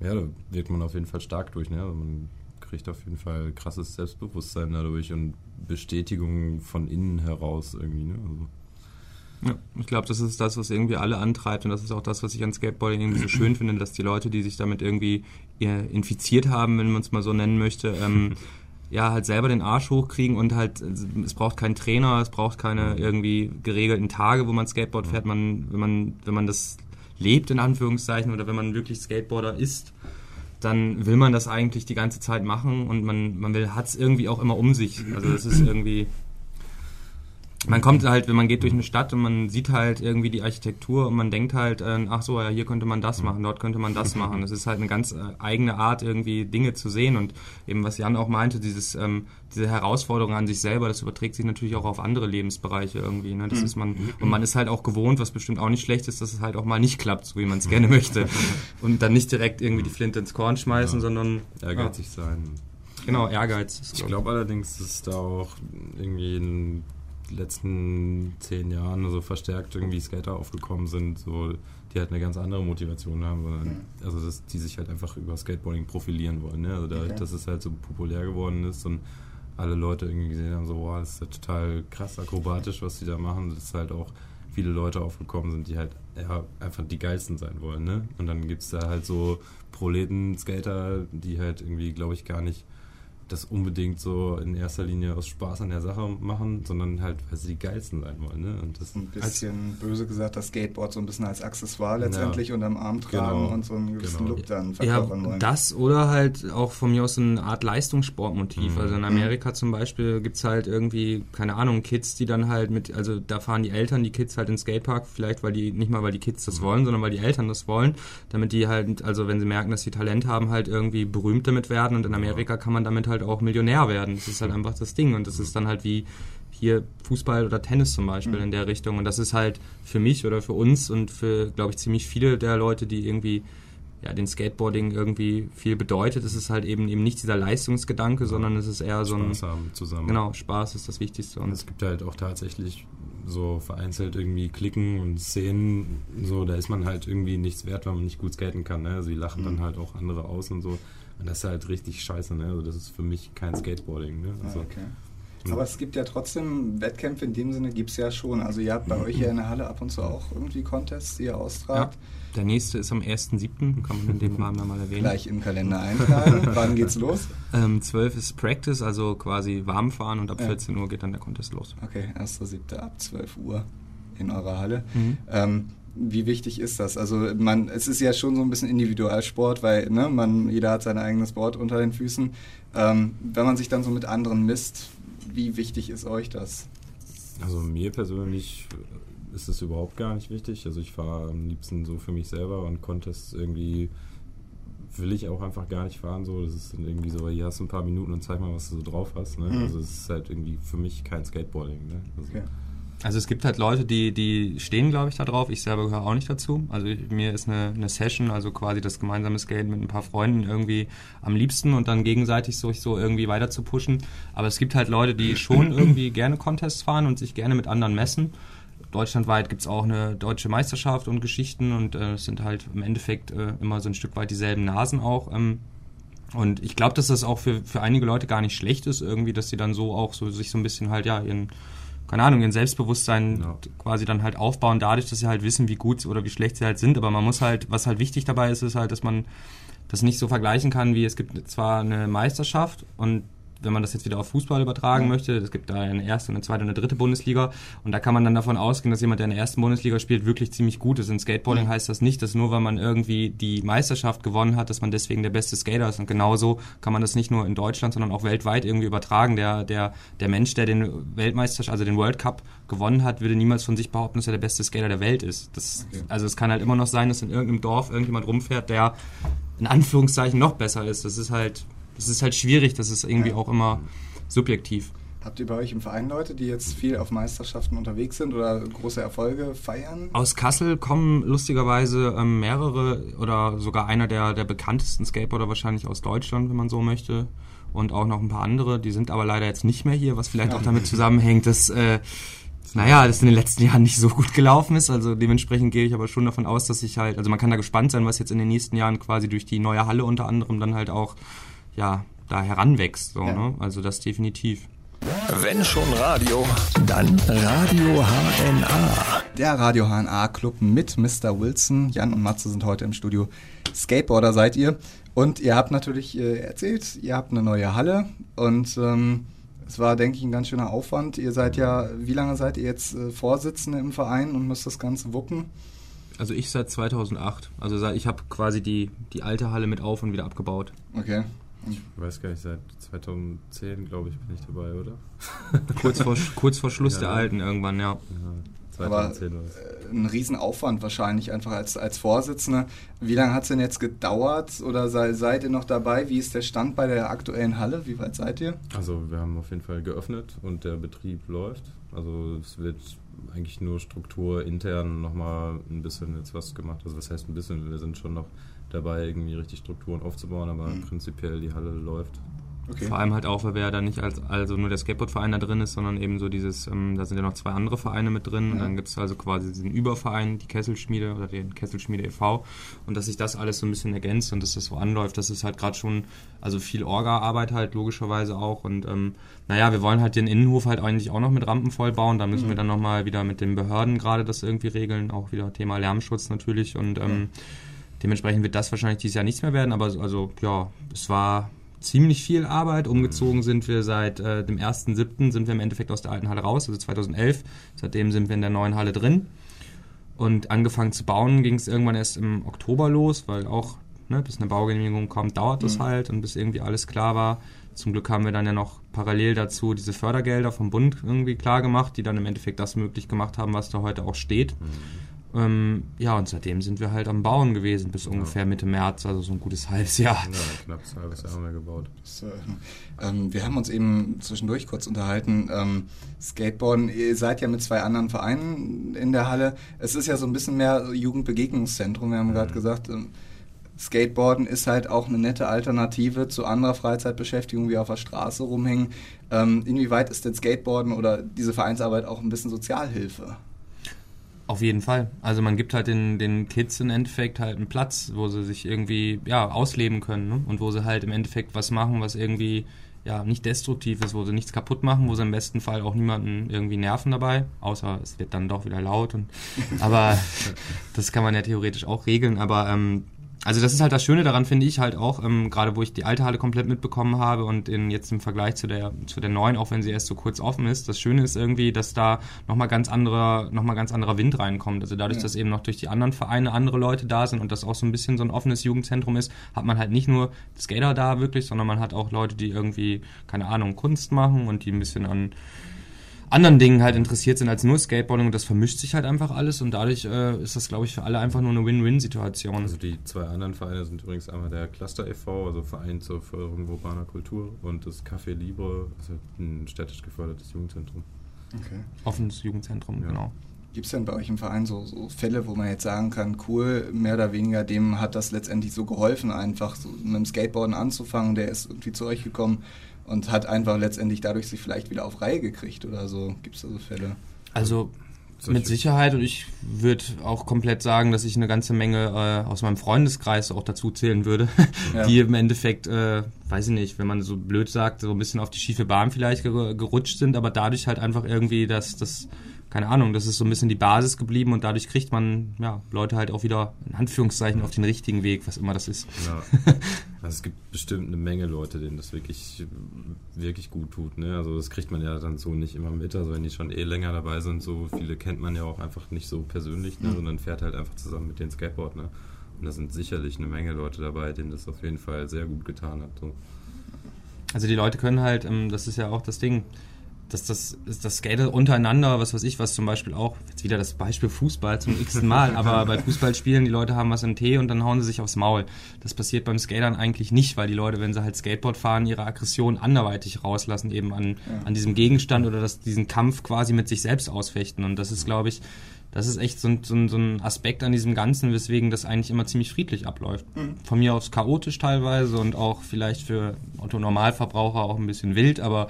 ja, da wirkt man auf jeden Fall stark durch. Ne? Also man kriegt auf jeden Fall krasses Selbstbewusstsein dadurch und Bestätigung von innen heraus irgendwie. Ne? Also ja, ich glaube, das ist das, was irgendwie alle antreibt und das ist auch das, was ich an Skateboarding irgendwie so schön finde, dass die Leute, die sich damit irgendwie infiziert haben, wenn man es mal so nennen möchte, ähm, ja, halt selber den Arsch hochkriegen und halt, es braucht keinen Trainer, es braucht keine irgendwie geregelten Tage, wo man Skateboard fährt. Man, wenn man, wenn man das lebt, in Anführungszeichen, oder wenn man wirklich Skateboarder ist, dann will man das eigentlich die ganze Zeit machen und man, man will, hat es irgendwie auch immer um sich. Also das ist irgendwie, man kommt halt, wenn man geht durch eine Stadt und man sieht halt irgendwie die Architektur und man denkt halt, äh, ach so, ja, hier könnte man das machen, dort könnte man das machen. Das ist halt eine ganz äh, eigene Art, irgendwie Dinge zu sehen und eben, was Jan auch meinte, dieses, ähm, diese Herausforderung an sich selber, das überträgt sich natürlich auch auf andere Lebensbereiche irgendwie. Ne? Das mhm. ist man, und man ist halt auch gewohnt, was bestimmt auch nicht schlecht ist, dass es halt auch mal nicht klappt, so wie man es gerne möchte. Und dann nicht direkt irgendwie die Flinte ins Korn schmeißen, ja. sondern ehrgeizig ja. sein. Genau, Ehrgeiz. Ich glaube allerdings, dass da auch irgendwie ein letzten zehn Jahren so verstärkt irgendwie Skater aufgekommen sind, so die halt eine ganz andere Motivation haben, sondern mhm. also dass die sich halt einfach über Skateboarding profilieren wollen. Ne? Also da, okay. dass es halt so populär geworden ist und alle Leute irgendwie gesehen haben, so, wow, das ist ja total krass akrobatisch, was die da machen, dass halt auch viele Leute aufgekommen sind, die halt ja, einfach die geilsten sein wollen. Ne? Und dann gibt es da halt so Proleten-Skater, die halt irgendwie, glaube ich, gar nicht das unbedingt so in erster Linie aus Spaß an der Sache machen, sondern halt, weil sie die geilsten sein wollen. Ne? Und das ein bisschen böse gesagt, das Skateboard so ein bisschen als Accessoire letztendlich ja. unterm Arm tragen genau. und so einen gewissen genau. Look dann verkörpern ja, wollen. Das oder halt auch von mir aus eine Art Leistungssportmotiv. Mhm. Also in. Amerika mhm. zum Beispiel gibt es halt irgendwie, keine Ahnung, Kids, die dann halt mit, also da fahren die Eltern die Kids halt in Skatepark, vielleicht weil die, nicht mal weil die Kids das mhm. wollen, sondern weil die Eltern das wollen, damit die halt, also wenn sie merken, dass sie Talent haben, halt irgendwie berühmt damit werden und in Amerika kann man damit halt auch Millionär werden. Das ist halt einfach das Ding und das ist dann halt wie hier Fußball oder Tennis zum Beispiel mhm. in der Richtung und das ist halt für mich oder für uns und für, glaube ich, ziemlich viele der Leute, die irgendwie ja, den Skateboarding irgendwie viel bedeutet. Es ist halt eben eben nicht dieser Leistungsgedanke, sondern es ist eher so ein Spaß haben zusammen. Genau, Spaß ist das Wichtigste. Und es gibt halt auch tatsächlich so vereinzelt irgendwie Klicken und Szenen, so da ist man halt irgendwie nichts wert, weil man nicht gut skaten kann. Ne? Also die lachen mhm. dann halt auch andere aus und so. Und das ist halt richtig scheiße. Ne? Also das ist für mich kein Skateboarding. Ne? Also, okay. Aber es gibt ja trotzdem Wettkämpfe in dem Sinne, gibt es ja schon. Also ihr habt bei euch ja in der Halle ab und zu auch irgendwie Contests, die ihr austragt. Ja. Der nächste ist am 1.7., kann man in dem Rahmen ja mal erwähnen. Gleich im Kalender eintragen. Wann geht's los? Ähm, 12 ist Practice, also quasi warm fahren und ab ja. 14 Uhr geht dann der Contest los. Okay, 1.7. ab 12 Uhr in eurer Halle. Mhm. Ähm, wie wichtig ist das? Also man, es ist ja schon so ein bisschen Individualsport, weil ne, man, jeder hat sein eigenes Board unter den Füßen. Ähm, wenn man sich dann so mit anderen misst, wie wichtig ist euch das? Also mir persönlich ist es überhaupt gar nicht wichtig. Also ich fahre am liebsten so für mich selber und Contests irgendwie will ich auch einfach gar nicht fahren. So, das ist dann irgendwie so, hier hast du ein paar Minuten und zeig mal, was du so drauf hast. Ne? Mhm. Also es ist halt irgendwie für mich kein Skateboarding. Ne? Also, okay. Also es gibt halt Leute, die, die stehen, glaube ich, da drauf. Ich selber gehöre auch nicht dazu. Also ich, mir ist eine, eine Session, also quasi das gemeinsame Skaten mit ein paar Freunden irgendwie am liebsten und dann gegenseitig so, so irgendwie weiter zu pushen. Aber es gibt halt Leute, die schon irgendwie gerne Contests fahren und sich gerne mit anderen messen. Deutschlandweit gibt es auch eine deutsche Meisterschaft und Geschichten und äh, es sind halt im Endeffekt äh, immer so ein Stück weit dieselben Nasen auch. Ähm, und ich glaube, dass das auch für, für einige Leute gar nicht schlecht ist, irgendwie, dass sie dann so auch so sich so ein bisschen halt, ja, ihren keine Ahnung, ihren Selbstbewusstsein ja. quasi dann halt aufbauen, dadurch, dass sie halt wissen, wie gut oder wie schlecht sie halt sind. Aber man muss halt, was halt wichtig dabei ist, ist halt, dass man das nicht so vergleichen kann, wie es gibt zwar eine Meisterschaft und wenn man das jetzt wieder auf Fußball übertragen möchte, es gibt da eine erste, eine zweite und eine dritte Bundesliga und da kann man dann davon ausgehen, dass jemand, der in der ersten Bundesliga spielt, wirklich ziemlich gut ist. In Skateboarding mhm. heißt das nicht, dass nur weil man irgendwie die Meisterschaft gewonnen hat, dass man deswegen der beste Skater ist und genauso kann man das nicht nur in Deutschland, sondern auch weltweit irgendwie übertragen. Der, der, der Mensch, der den Weltmeister, also den World Cup gewonnen hat, würde niemals von sich behaupten, dass er der beste Skater der Welt ist. Das, okay. Also es kann halt immer noch sein, dass in irgendeinem Dorf irgendjemand rumfährt, der in Anführungszeichen noch besser ist. Das ist halt das ist halt schwierig, das ist irgendwie ja. auch immer subjektiv. Habt ihr bei euch im Verein Leute, die jetzt viel auf Meisterschaften unterwegs sind oder große Erfolge feiern? Aus Kassel kommen lustigerweise ähm, mehrere oder sogar einer der, der bekanntesten Skateboarder wahrscheinlich aus Deutschland, wenn man so möchte. Und auch noch ein paar andere, die sind aber leider jetzt nicht mehr hier, was vielleicht ja. auch damit zusammenhängt, dass, äh, naja, das in den letzten Jahren nicht so gut gelaufen ist. Also dementsprechend gehe ich aber schon davon aus, dass ich halt, also man kann da gespannt sein, was jetzt in den nächsten Jahren quasi durch die neue Halle unter anderem dann halt auch ja, da heranwächst. So, ja. ne? Also das definitiv. Wenn schon Radio, dann Radio HNA. Der Radio HNA Club mit Mr. Wilson. Jan und Matze sind heute im Studio. Skateboarder seid ihr. Und ihr habt natürlich äh, erzählt, ihr habt eine neue Halle. Und ähm, es war, denke ich, ein ganz schöner Aufwand. Ihr seid ja, wie lange seid ihr jetzt äh, Vorsitzende im Verein und müsst das Ganze wuppen? Also ich seit 2008. Also ich habe quasi die, die alte Halle mit auf und wieder abgebaut. Okay. Ich weiß gar nicht, seit 2010, glaube ich, bin ich dabei, oder? kurz, vor, kurz vor Schluss ja, der alten irgendwann, ja. ja 2010 Aber äh, ein Riesenaufwand wahrscheinlich einfach als, als Vorsitzender. Wie lange hat es denn jetzt gedauert oder sei, seid ihr noch dabei? Wie ist der Stand bei der aktuellen Halle? Wie weit seid ihr? Also wir haben auf jeden Fall geöffnet und der Betrieb läuft. Also es wird eigentlich nur Struktur intern nochmal ein bisschen jetzt was gemacht. Also was heißt ein bisschen? Wir sind schon noch dabei, irgendwie richtig Strukturen aufzubauen, aber mhm. prinzipiell die Halle läuft. Okay. Vor allem halt auch, weil wir ja da nicht als also nur der Skateboard-Verein da drin ist, sondern eben so dieses, ähm, da sind ja noch zwei andere Vereine mit drin ja. und dann gibt es also quasi diesen Überverein, die Kesselschmiede oder den Kesselschmiede e.V. und dass sich das alles so ein bisschen ergänzt und dass das so anläuft, das ist halt gerade schon, also viel Orga-Arbeit halt logischerweise auch und ähm, naja, wir wollen halt den Innenhof halt eigentlich auch noch mit Rampen voll bauen, da müssen mhm. wir dann nochmal wieder mit den Behörden gerade das irgendwie regeln, auch wieder Thema Lärmschutz natürlich und ähm, ja Dementsprechend wird das wahrscheinlich dieses Jahr nichts mehr werden, aber also ja, es war ziemlich viel Arbeit. Umgezogen sind wir seit äh, dem 1.7. sind wir im Endeffekt aus der alten Halle raus, also 2011. Seitdem sind wir in der neuen Halle drin. Und angefangen zu bauen ging es irgendwann erst im Oktober los, weil auch, ne, bis eine Baugenehmigung kommt, dauert das Mhm. halt und bis irgendwie alles klar war. Zum Glück haben wir dann ja noch parallel dazu diese Fördergelder vom Bund irgendwie klar gemacht, die dann im Endeffekt das möglich gemacht haben, was da heute auch steht. Ähm, ja, und seitdem sind wir halt am Bauen gewesen, bis ungefähr Mitte März, also so ein gutes halbes Jahr. Ja, knapp ein halbes Jahr haben wir gebaut. Das, äh, ähm, wir haben uns eben zwischendurch kurz unterhalten. Ähm, Skateboarden, ihr seid ja mit zwei anderen Vereinen in der Halle. Es ist ja so ein bisschen mehr Jugendbegegnungszentrum. Wir haben gerade gesagt, ähm, Skateboarden ist halt auch eine nette Alternative zu anderer Freizeitbeschäftigung wie auf der Straße rumhängen. Ähm, inwieweit ist denn Skateboarden oder diese Vereinsarbeit auch ein bisschen Sozialhilfe? Auf jeden Fall. Also man gibt halt den, den Kids im Endeffekt halt einen Platz, wo sie sich irgendwie ja, ausleben können ne? und wo sie halt im Endeffekt was machen, was irgendwie ja nicht destruktiv ist, wo sie nichts kaputt machen, wo sie im besten Fall auch niemanden irgendwie nerven dabei, außer es wird dann doch wieder laut. Und, aber das kann man ja theoretisch auch regeln. Aber ähm, also das ist halt das Schöne daran, finde ich halt auch, ähm, gerade wo ich die alte Halle komplett mitbekommen habe und in, jetzt im Vergleich zu der, zu der neuen, auch wenn sie erst so kurz offen ist, das Schöne ist irgendwie, dass da nochmal ganz anderer, noch mal ganz anderer Wind reinkommt. Also dadurch, Ja. dass eben noch durch die anderen Vereine andere Leute da sind und das auch so ein bisschen so ein offenes Jugendzentrum ist, hat man halt nicht nur Skater da wirklich, sondern man hat auch Leute, die irgendwie, keine Ahnung, Kunst machen und die ein bisschen an anderen Dingen halt interessiert sind als nur Skateboarding und das vermischt sich halt einfach alles und dadurch äh, ist das, glaube ich, für alle einfach nur eine Win-Win-Situation. Also die zwei anderen Vereine sind übrigens einmal der Cluster e.V., also Verein zur Förderung urbaner Kultur, und das Café Libre, also ein städtisch gefördertes Jugendzentrum. Okay. Offenes Jugendzentrum, Ja. genau. Gibt es denn bei euch im Verein so, so Fälle, wo man jetzt sagen kann, cool, mehr oder weniger, dem hat das letztendlich so geholfen, einfach so mit dem Skateboarden anzufangen, der ist irgendwie zu euch gekommen und hat einfach letztendlich dadurch sich vielleicht wieder auf Reihe gekriegt oder so. Gibt es da so Fälle? Also mit Sicherheit und ich würde auch komplett sagen, dass ich eine ganze Menge äh, aus meinem Freundeskreis auch dazu zählen würde, Ja. die im Endeffekt, äh, weiß ich nicht, wenn man so blöd sagt, so ein bisschen auf die schiefe Bahn vielleicht ger gerutscht sind, aber dadurch halt einfach irgendwie, dass das, keine Ahnung, das ist so ein bisschen die Basis geblieben und dadurch kriegt man ja Leute halt auch wieder in Anführungszeichen auf den richtigen Weg, was immer das ist. Ja. Also es gibt bestimmt eine Menge Leute, denen das wirklich, wirklich gut tut. Ne? Also das kriegt man ja dann so nicht immer mit. Also wenn die schon eh länger dabei sind, so viele kennt man ja auch einfach nicht so persönlich, ne? sondern fährt halt einfach zusammen mit den Skateboard. Ne? Und da sind sicherlich eine Menge Leute dabei, denen das auf jeden Fall sehr gut getan hat. So. Also die Leute können halt, ähm, das ist ja auch das Ding, dass das, das Skater untereinander, was weiß ich, was zum Beispiel auch, jetzt wieder das Beispiel Fußball zum x-ten Mal, aber bei Fußballspielen, die Leute haben was im Tee und dann hauen sie sich aufs Maul. Das passiert beim Skatern eigentlich nicht, weil die Leute, wenn sie halt Skateboard fahren, ihre Aggression anderweitig rauslassen, eben an, an diesem Gegenstand oder das, diesen Kampf quasi mit sich selbst ausfechten. Und das ist, glaube ich, das ist echt so ein, so, ein, so ein Aspekt an diesem Ganzen, weswegen das eigentlich immer ziemlich friedlich abläuft. Von mir aus chaotisch teilweise und auch vielleicht für Otto Normalverbraucher auch ein bisschen wild, aber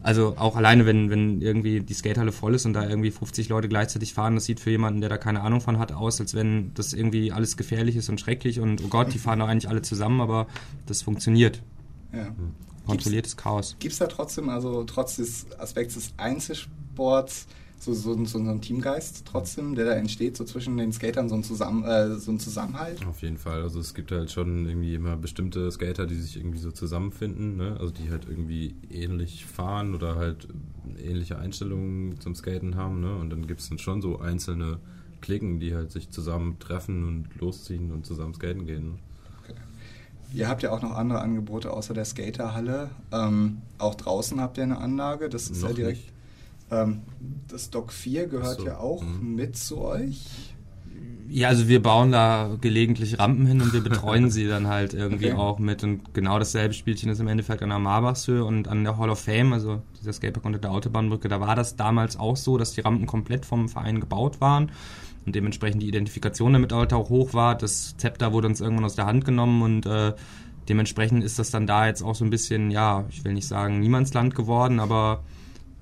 also auch alleine, wenn, wenn irgendwie die Skatehalle voll ist und da irgendwie 50 Leute gleichzeitig fahren, das sieht für jemanden, der da keine Ahnung von hat, aus, als wenn das irgendwie alles gefährlich ist und schrecklich und oh Gott, die fahren doch eigentlich alle zusammen, aber das funktioniert. Ja. Kontrolliertes Chaos. Gibt es da trotzdem, also trotz des Aspekts des Einzelsports, so, so, so, so einen Teamgeist trotzdem, der da entsteht, so zwischen den Skatern, so ein, Zusammen, äh, so ein Zusammenhalt? Auf jeden Fall. Also es gibt halt schon irgendwie immer bestimmte Skater, die sich irgendwie so zusammenfinden, ne? also die halt irgendwie ähnlich fahren oder halt ähnliche Einstellungen zum Skaten haben. Ne? Und dann gibt es dann schon so einzelne Klicken, die halt sich zusammen treffen und losziehen und zusammen skaten gehen. Ne? Ihr habt ja auch noch andere Angebote außer der Skaterhalle. Ähm, auch draußen habt ihr eine Anlage, das ist ja Noch direkt. nicht. Ähm, das Dock 4 gehört so, ja auch mhm. mit zu euch. Ja, also wir bauen da gelegentlich Rampen hin und wir betreuen sie dann halt irgendwie Okay. auch mit. Und genau dasselbe Spielchen ist im Endeffekt an der Marbachshöhe und an der Hall of Fame, also dieser Skatepark unter der Autobahnbrücke. Da war das damals auch so, dass die Rampen komplett vom Verein gebaut waren und dementsprechend die Identifikation damit halt auch hoch war. Das Zepter wurde uns irgendwann aus der Hand genommen und äh, dementsprechend ist das dann da jetzt auch so ein bisschen, ja, ich will nicht sagen Niemandsland geworden, aber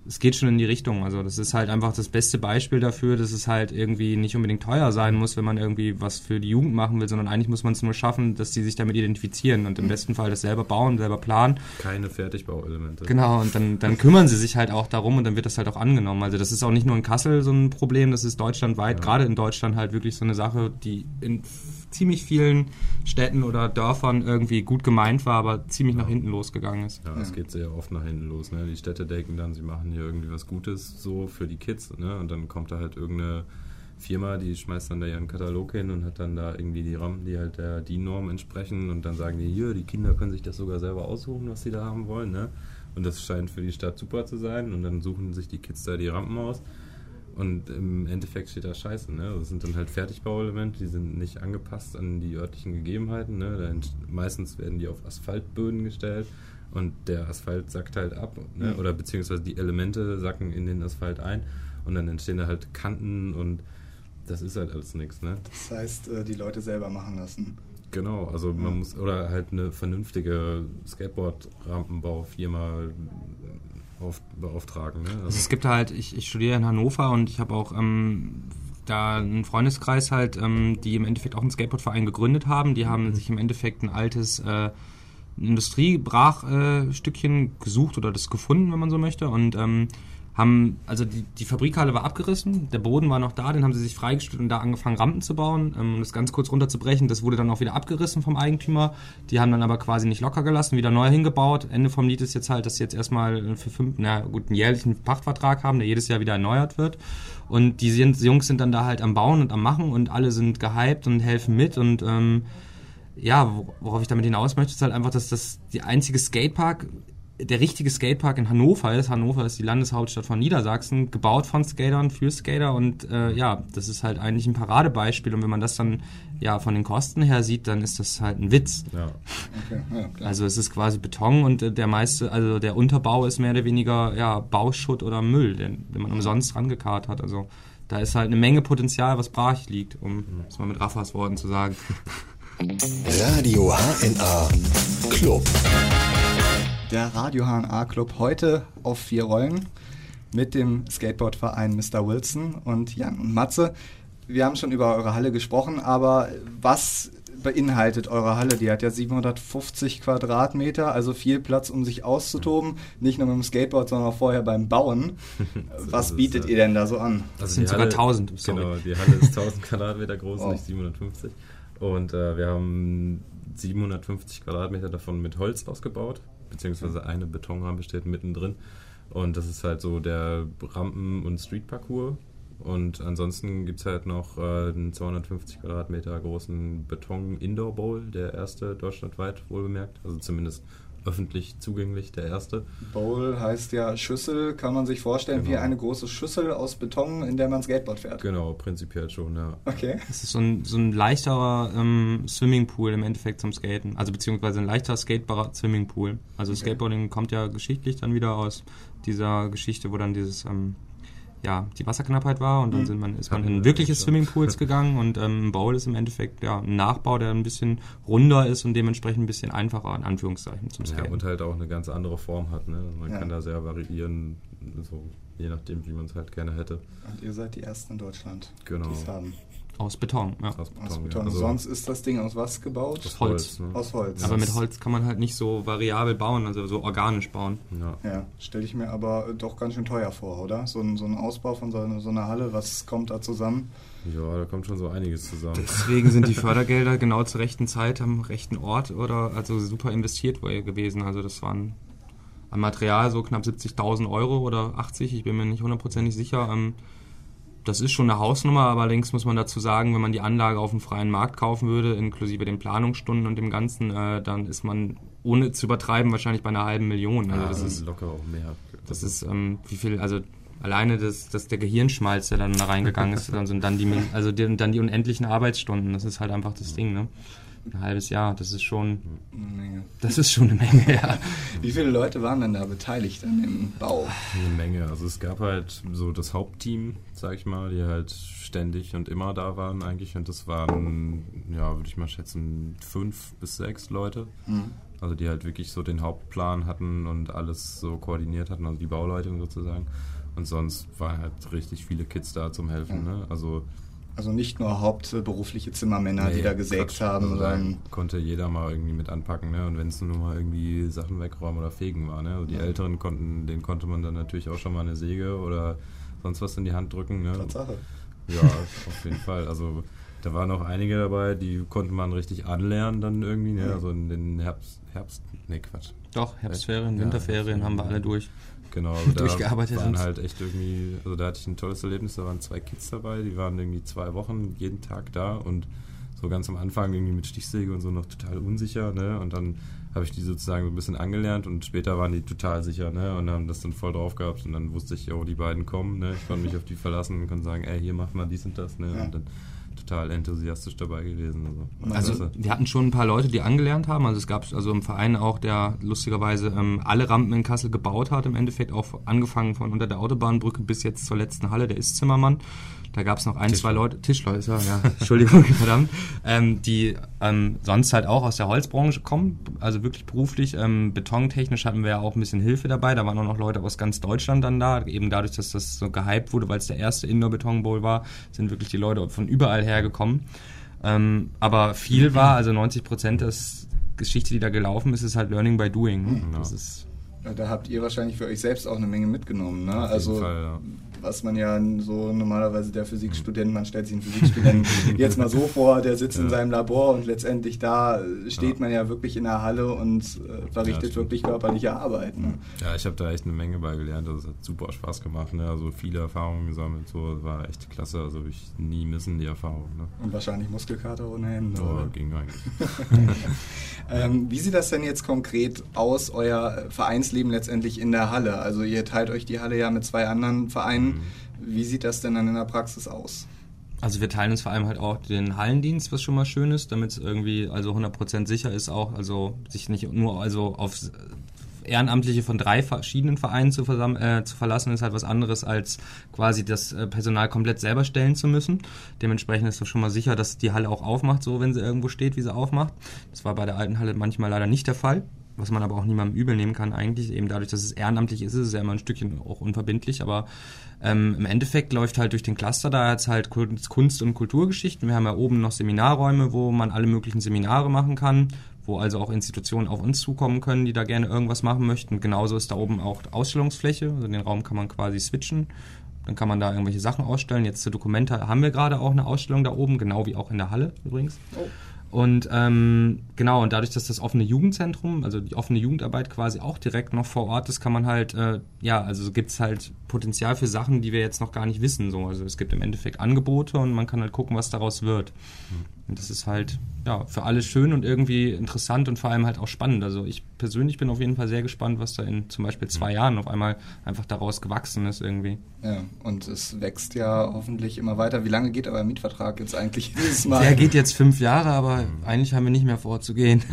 es geht schon in die Richtung. Also das ist halt einfach das beste Beispiel dafür, dass es halt irgendwie nicht unbedingt teuer sein muss, wenn man irgendwie was für die Jugend machen will, sondern eigentlich muss man es nur schaffen, dass die sich damit identifizieren und im besten Fall das selber bauen, selber planen. Keine Fertigbauelemente. Genau, und dann, dann kümmern sie sich halt auch darum und dann wird das halt auch angenommen. Also das ist auch nicht nur in Kassel so ein Problem, das ist deutschlandweit, Ja. gerade in Deutschland halt wirklich so eine Sache, die in ziemlich vielen Städten oder Dörfern irgendwie gut gemeint war, aber ziemlich nach hinten losgegangen ist. Ja, es geht sehr oft nach hinten los. Ne? Die Städte denken dann, sie machen hier irgendwie was Gutes so für die Kids. Ne? Und dann kommt da halt irgendeine Firma, die schmeißt dann da ihren Katalog hin und hat dann da irgendwie die Rampen, die halt der DIN-Norm entsprechen. Und dann sagen die, hier, die Kinder können sich das sogar selber aussuchen, was sie da haben wollen. Ne? Und das scheint für die Stadt super zu sein. Und dann suchen sich die Kids da die Rampen aus. Und im Endeffekt steht da Scheiße. Ne? Das sind dann halt Fertigbauelemente, die sind nicht angepasst an die örtlichen Gegebenheiten. Ne? Da ent- meistens werden die auf Asphaltböden gestellt und der Asphalt sackt halt ab. Ne? Mhm. Oder beziehungsweise die Elemente sacken in den Asphalt ein und dann entstehen da halt Kanten und das ist halt alles nichts. Ne? Das heißt, äh, die Leute selber machen lassen. Genau, also man Ja. muss, oder halt eine vernünftige Skateboard-Rampenbaufirma auf, beauftragen. Ne? Also es gibt halt, ich, ich studiere in Hannover und ich habe auch ähm, da einen Freundeskreis halt, ähm, die im Endeffekt auch einen Skateboardverein gegründet haben. Die haben sich im Endeffekt ein altes äh, Industriebrachstückchen äh, gesucht oder das gefunden, wenn man so möchte. Und ähm, haben, also die, die Fabrikhalle war abgerissen, der Boden war noch da, den haben sie sich freigestellt und da angefangen Rampen zu bauen, ähm, um das ganz kurz runterzubrechen. Das wurde dann auch wieder abgerissen vom Eigentümer. Die haben dann aber quasi nicht locker gelassen, wieder neu hingebaut. Ende vom Lied ist jetzt halt, dass sie jetzt erstmal für fünf, na gut, einen jährlichen Pachtvertrag haben, der jedes Jahr wieder erneuert wird. Und die Jungs sind dann da halt am Bauen und am Machen und alle sind gehypt und helfen mit und ähm, ja, wor- worauf ich damit hinaus möchte, ist halt einfach, dass das die einzige Skatepark, der richtige Skatepark in Hannover ist. Hannover ist die Landeshauptstadt von Niedersachsen, gebaut von Skatern für Skater und äh, ja, das ist halt eigentlich ein Paradebeispiel und wenn man das dann ja von den Kosten her sieht, dann ist das halt ein Witz. Ja, Okay, ja. Also es ist quasi Beton und äh, der meiste, also der Unterbau ist mehr oder weniger ja Bauschutt oder Müll, den, den man umsonst rangekarrt hat. Also da ist halt eine Menge Potenzial, was brach liegt, um es mal mit Raffas Worten zu sagen. Radio HNA Club. Der Radio HNA Club heute auf vier Rollen mit dem Skateboardverein Mr. Wilson und Jan und Matze. Wir haben schon über eure Halle gesprochen, aber was beinhaltet eure Halle? Die hat ja 750 Quadratmeter, also viel Platz, um sich auszutoben. Nicht nur mit dem Skateboard, sondern auch vorher beim Bauen. Was bietet äh, ihr denn da so an? Das sind die sogar 1000, sorry. Genau, die Halle ist 1000 Quadratmeter groß, Wow. nicht 750. Und äh, wir haben 750 Quadratmeter davon mit Holz ausgebaut, beziehungsweise eine Betonrampe steht mittendrin. Und das ist halt so der Rampen- und Streetparcours. Und ansonsten gibt es halt noch äh, einen 250 Quadratmeter großen Beton-Indoor-Bowl, der erste deutschlandweit wohlbemerkt. Also zumindest öffentlich zugänglich, der erste. Bowl heißt ja Schüssel, kann man sich vorstellen, wie Genau. eine große Schüssel aus Beton, in der man Skateboard fährt. Genau, prinzipiell schon, ja. Okay. Es ist so ein, so ein leichterer ähm, Swimmingpool im Endeffekt zum Skaten. Also beziehungsweise ein leichter skatebarer Swimmingpool. Also Okay. Skateboarding kommt ja geschichtlich dann wieder aus dieser Geschichte, wo dann dieses ähm, ja, die Wasserknappheit war und dann Mhm. sind man, ist man in wir wirkliche. Swimmingpools gegangen und ähm, ein Bowl ist im Endeffekt ja, ein Nachbau, der ein bisschen runder ist und dementsprechend ein bisschen einfacher in Anführungszeichen zum Ja, Skaten. und halt auch eine ganz andere Form hat. Ne? Man Ja. kann da sehr variieren, so, je nachdem, wie man es halt gerne hätte. Und ihr seid die Ersten in Deutschland, Genau. die es haben. Aus Beton, ja. Aus Beton. Aus ja. Beton. Also Sonst ist das Ding aus was gebaut? aus Holz. Holz. ne? Aus Holz. Aber mit Holz kann man halt nicht so variabel bauen, also so organisch bauen. Ja. Ja, stelle ich mir aber doch ganz schön teuer vor, oder? So ein, so ein Ausbau von so einer, so einer Halle, was kommt da zusammen? ja, da kommt schon so einiges zusammen. Deswegen sind die Fördergelder genau zur rechten Zeit am rechten Ort oder also super investiert gewesen. Also das waren am Material so knapp 70.000 Euro oder 80, ich bin mir nicht hundertprozentig sicher. Ähm, das ist schon eine Hausnummer, aber allerdings muss man dazu sagen, wenn man die Anlage auf dem freien Markt kaufen würde, inklusive den Planungsstunden und dem Ganzen, äh, dann ist man ohne zu übertreiben wahrscheinlich bei einer halben Million. Also Ja, das ist locker auch mehr. das ist, ähm, wie viel, also alleine das, das der Gehirnschmalz, der dann da reingegangen ist, dann sind dann die, also die, dann die unendlichen Arbeitsstunden. Das ist halt einfach das Ding, ne? Ein halbes Jahr, das ist schon, Eine Menge. das ist schon eine Menge, ja. Wie viele Leute waren denn da beteiligt an dem Bau? Eine Menge. Also es gab halt so das Hauptteam, sag ich mal, die halt ständig und immer da waren eigentlich. Und das waren, ja, würde ich mal schätzen, fünf bis sechs Leute. Hm. Also die halt wirklich so den Hauptplan hatten und alles so koordiniert hatten, also die Bauleitung sozusagen. Und sonst waren halt richtig viele Kids da zum Helfen. Ja. Ne? Also Also nicht nur hauptberufliche Zimmermänner, die Nee, da gesägt Quatsch. haben, Also da sondern konnte jeder mal irgendwie mit anpacken, ne? Und wenn es nur mal irgendwie Sachen wegräumen oder fegen war, ne? Also die Ja. Älteren konnten, denen konnte man dann natürlich auch schon mal eine Säge oder sonst was in die Hand drücken, ne? Tatsache. Ja, auf jeden Fall. Also Da waren auch einige dabei, die konnte man richtig anlernen dann irgendwie, ne? Also in den Herbst, Herbst, ne Quatsch. Doch, Herbstferien, Ja, Winterferien Herbstferien. haben wir alle durch. Genau, also da Durchgearbeitet waren halt echt irgendwie, also da hatte ich ein tolles Erlebnis, da waren zwei Kids dabei, die waren irgendwie zwei Wochen jeden Tag da und so ganz am Anfang irgendwie mit Stichsäge und so noch total unsicher, ne? Und dann habe ich die sozusagen so ein bisschen angelernt und später waren die total sicher, ne? Und haben das dann voll drauf gehabt und dann wusste ich, oh, die beiden kommen, ne? Ich konnte mich auf die verlassen und konnte sagen, ey, hier mach mal dies und das, ne? Ja. Und dann total enthusiastisch dabei gewesen. Also, Also klasse. wir hatten schon ein paar Leute, die angelernt haben. Also es gab also im Verein auch, der lustigerweise ähm, alle Rampen in Kassel gebaut hat. Im Endeffekt auch angefangen von unter der Autobahnbrücke bis jetzt zur letzten Halle. Der ist Zimmermann. Da gab es noch ein, Tischler. zwei Leute, er, ja, Entschuldigung, verdammt, ähm, die ähm, sonst halt auch aus der Holzbranche kommen, also wirklich beruflich. Ähm, betontechnisch hatten wir ja auch ein bisschen Hilfe dabei. Da waren auch noch Leute aus ganz Deutschland dann da. Eben dadurch, dass das so gehypt wurde, weil es der erste Indoor-Beton-Bowl war, sind wirklich die Leute von überall hergekommen. Ähm, aber viel war, also 90 Prozent der Geschichte, die da gelaufen ist, ist halt Learning by Doing. Ne? Ja. Das ist Ja, Da habt ihr wahrscheinlich für euch selbst auch eine Menge mitgenommen. Ne? Also Fall, ja. was man ja so normalerweise der Physikstudent, man stellt sich einen Physikstudenten jetzt mal so vor, der sitzt in Ja. seinem Labor und letztendlich da äh, steht Ja. man ja wirklich in der Halle und äh, verrichtet wirklich körperliche Arbeit. Ne? Ja, ich habe da echt eine Menge bei gelernt. Also es hat super Spaß gemacht. Ne? Also viele Erfahrungen gesammelt. So war echt klasse. Also ich nie missen die Erfahrung. Ne? Und wahrscheinlich Muskelkater ohne Hände. Oder? ging eigentlich. Ähm, wie sieht das denn jetzt konkret aus, euer Vereinsleben letztendlich in der Halle? Also ihr teilt euch die Halle ja mit zwei anderen Vereinen. Mhm. Wie sieht das denn dann in der Praxis aus? Also wir teilen uns vor allem halt auch den Hallendienst, was schon mal schön ist, damit es irgendwie also 100% sicher ist auch, also sich nicht nur also auf Ehrenamtliche von drei verschiedenen Vereinen zu, äh, zu verlassen, ist halt was anderes, als quasi das äh, Personal komplett selber stellen zu müssen. Dementsprechend ist doch schon mal sicher, dass die Halle auch aufmacht, so wenn sie irgendwo steht, wie sie aufmacht. Das war bei der alten Halle manchmal leider nicht der Fall. Was man aber auch niemandem übel nehmen kann eigentlich, eben dadurch, dass es ehrenamtlich ist, ist es ja immer ein Stückchen auch unverbindlich, aber ähm, im Endeffekt läuft halt durch den Cluster da jetzt halt Kunst und Kulturgeschichten. Wir haben ja oben noch Seminarräume, wo man alle möglichen Seminare machen kann, wo also auch Institutionen auf uns zukommen können, die da gerne irgendwas machen möchten. Genauso ist da oben auch Ausstellungsfläche, also den Raum kann man quasi switchen. Dann kann man da irgendwelche Sachen ausstellen. Jetzt zur Dokumente haben wir gerade auch eine Ausstellung da oben, genau wie auch in der Halle übrigens. Oh. Und ähm, genau, und dadurch, dass das offene Jugendzentrum, also die offene Jugendarbeit quasi auch direkt noch vor Ort ist, kann man halt, äh, ja, also gibt's halt Potenzial für Sachen, die wir jetzt noch gar nicht wissen. So. Also es gibt im Endeffekt Angebote und man kann halt gucken, was daraus wird. Und das ist halt, ja, für alle schön und irgendwie interessant und vor allem halt auch spannend. Also ich persönlich bin auf jeden Fall sehr gespannt, was da in zum Beispiel zwei Jahren auf einmal einfach daraus gewachsen ist irgendwie. Ja, und es wächst ja hoffentlich immer weiter. Wie lange geht euer Mietvertrag jetzt eigentlich dieses Mal? Der geht jetzt fünf Jahre, aber eigentlich haben wir nicht mehr vor zu gehen.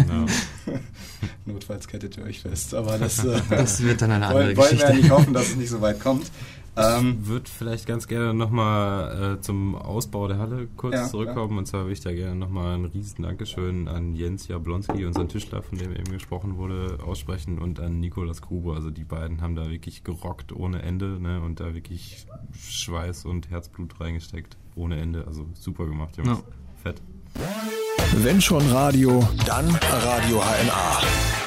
Notfalls kettet ihr euch fest, aber das, äh, Das wird dann eine andere wollen, wollen wir Geschichte. ja nicht hoffen, dass es nicht so weit kommt. Ähm, Ich würde vielleicht ganz gerne nochmal äh, zum Ausbau der Halle kurz Ja, zurückkommen. Und zwar würde ich da gerne nochmal ein riesen Dankeschön an Jens Jablonski, unseren Tischler, von dem eben gesprochen wurde, aussprechen und an Nikolas Gruber. Also die beiden haben da wirklich gerockt ohne Ende ne, und da wirklich Schweiß und Herzblut reingesteckt ohne Ende. Also super gemacht, Jungs. Ja. Fett. Wenn schon Radio, dann Radio HNA.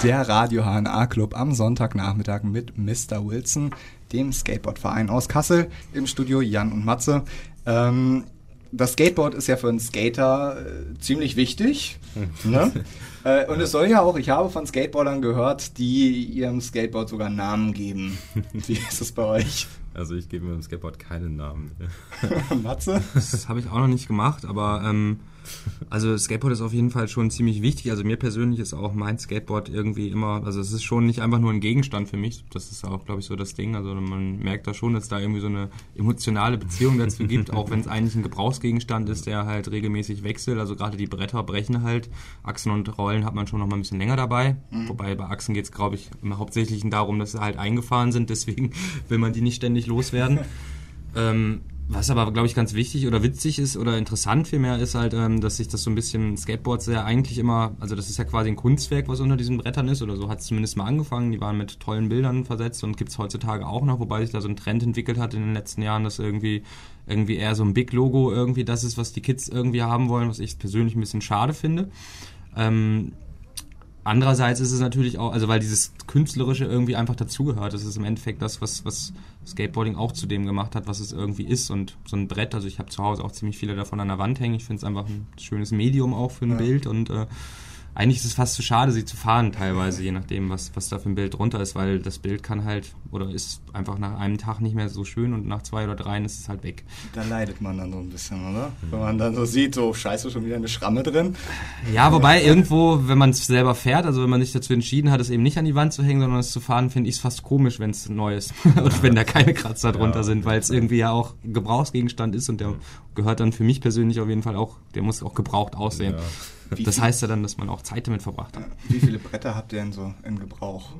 der Radio HNA Club am Sonntagnachmittag mit Mr. Wilson, dem Skateboardverein aus Kassel, im Studio Jan und Matze. Ähm, das Skateboard ist ja für einen Skater äh, ziemlich wichtig. ne? äh, und es soll ja auch, ich habe von Skateboardern gehört, die ihrem Skateboard sogar Namen geben. Wie ist es bei euch? Also ich gebe mir im Skateboard keinen Namen. Matze? Das habe ich auch noch nicht gemacht, aber ähm, also Skateboard ist auf jeden Fall schon ziemlich wichtig. Also mir persönlich ist auch mein Skateboard irgendwie immer, also es ist schon nicht einfach nur ein Gegenstand für mich. Das ist auch, glaube ich, so das Ding. Also man merkt da schon, dass da irgendwie so eine emotionale Beziehung dazu gibt, auch wenn es eigentlich ein Gebrauchsgegenstand ist, der halt regelmäßig wechselt. Also gerade die Bretter brechen halt. Achsen und Rollen hat man schon noch mal ein bisschen länger dabei. Wobei bei Achsen geht es, glaube ich, im Hauptsächlichen darum, dass sie halt eingefahren sind. Deswegen will man die nicht ständig loswerden. Ähm, was aber, glaube ich, ganz wichtig oder witzig ist oder interessant vielmehr ist halt, ähm, dass sich das so ein bisschen Skateboards ja eigentlich immer, also das ist ja quasi ein Kunstwerk, was unter diesen Brettern ist oder so hat es zumindest mal angefangen. Die waren mit tollen Bildern versetzt und gibt's heutzutage auch noch, wobei sich da so ein Trend entwickelt hat in den letzten Jahren, dass irgendwie irgendwie eher so ein Big-Logo irgendwie das ist, was die Kids irgendwie haben wollen, was ich persönlich ein bisschen schade finde. Ähm, andererseits ist es natürlich auch, also weil dieses Künstlerische irgendwie einfach dazugehört. Das ist im Endeffekt das, was, was Skateboarding auch zu dem gemacht hat, was es irgendwie ist. Und so ein Brett, also ich habe zu Hause auch ziemlich viele davon an der Wand hängen. Ich finde es einfach ein schönes Medium auch für ein Ja. Bild und äh, eigentlich ist es fast zu schade, sie zu fahren teilweise, je nachdem, was, was da für ein Bild drunter ist, weil das Bild kann halt oder ist einfach nach einem Tag nicht mehr so schön und nach zwei oder dreien ist es halt weg. Da leidet man dann so ein bisschen, oder? Wenn man dann so sieht, so scheiße, schon wieder eine Schramme drin. Ja, wobei irgendwo, wenn man es selber fährt, also wenn man sich dazu entschieden hat, es eben nicht an die Wand zu hängen, sondern es zu fahren, finde ich es fast komisch, wenn es neu ist. und wenn da keine Kratzer drunter Ja. sind, weil es irgendwie ja auch Gebrauchsgegenstand ist und der gehört dann für mich persönlich auf jeden Fall auch, der muss auch gebraucht aussehen. Ja. Das heißt ja dann, dass man auch Zeit damit verbracht hat. Wie viele Bretter habt ihr denn so in Gebrauch?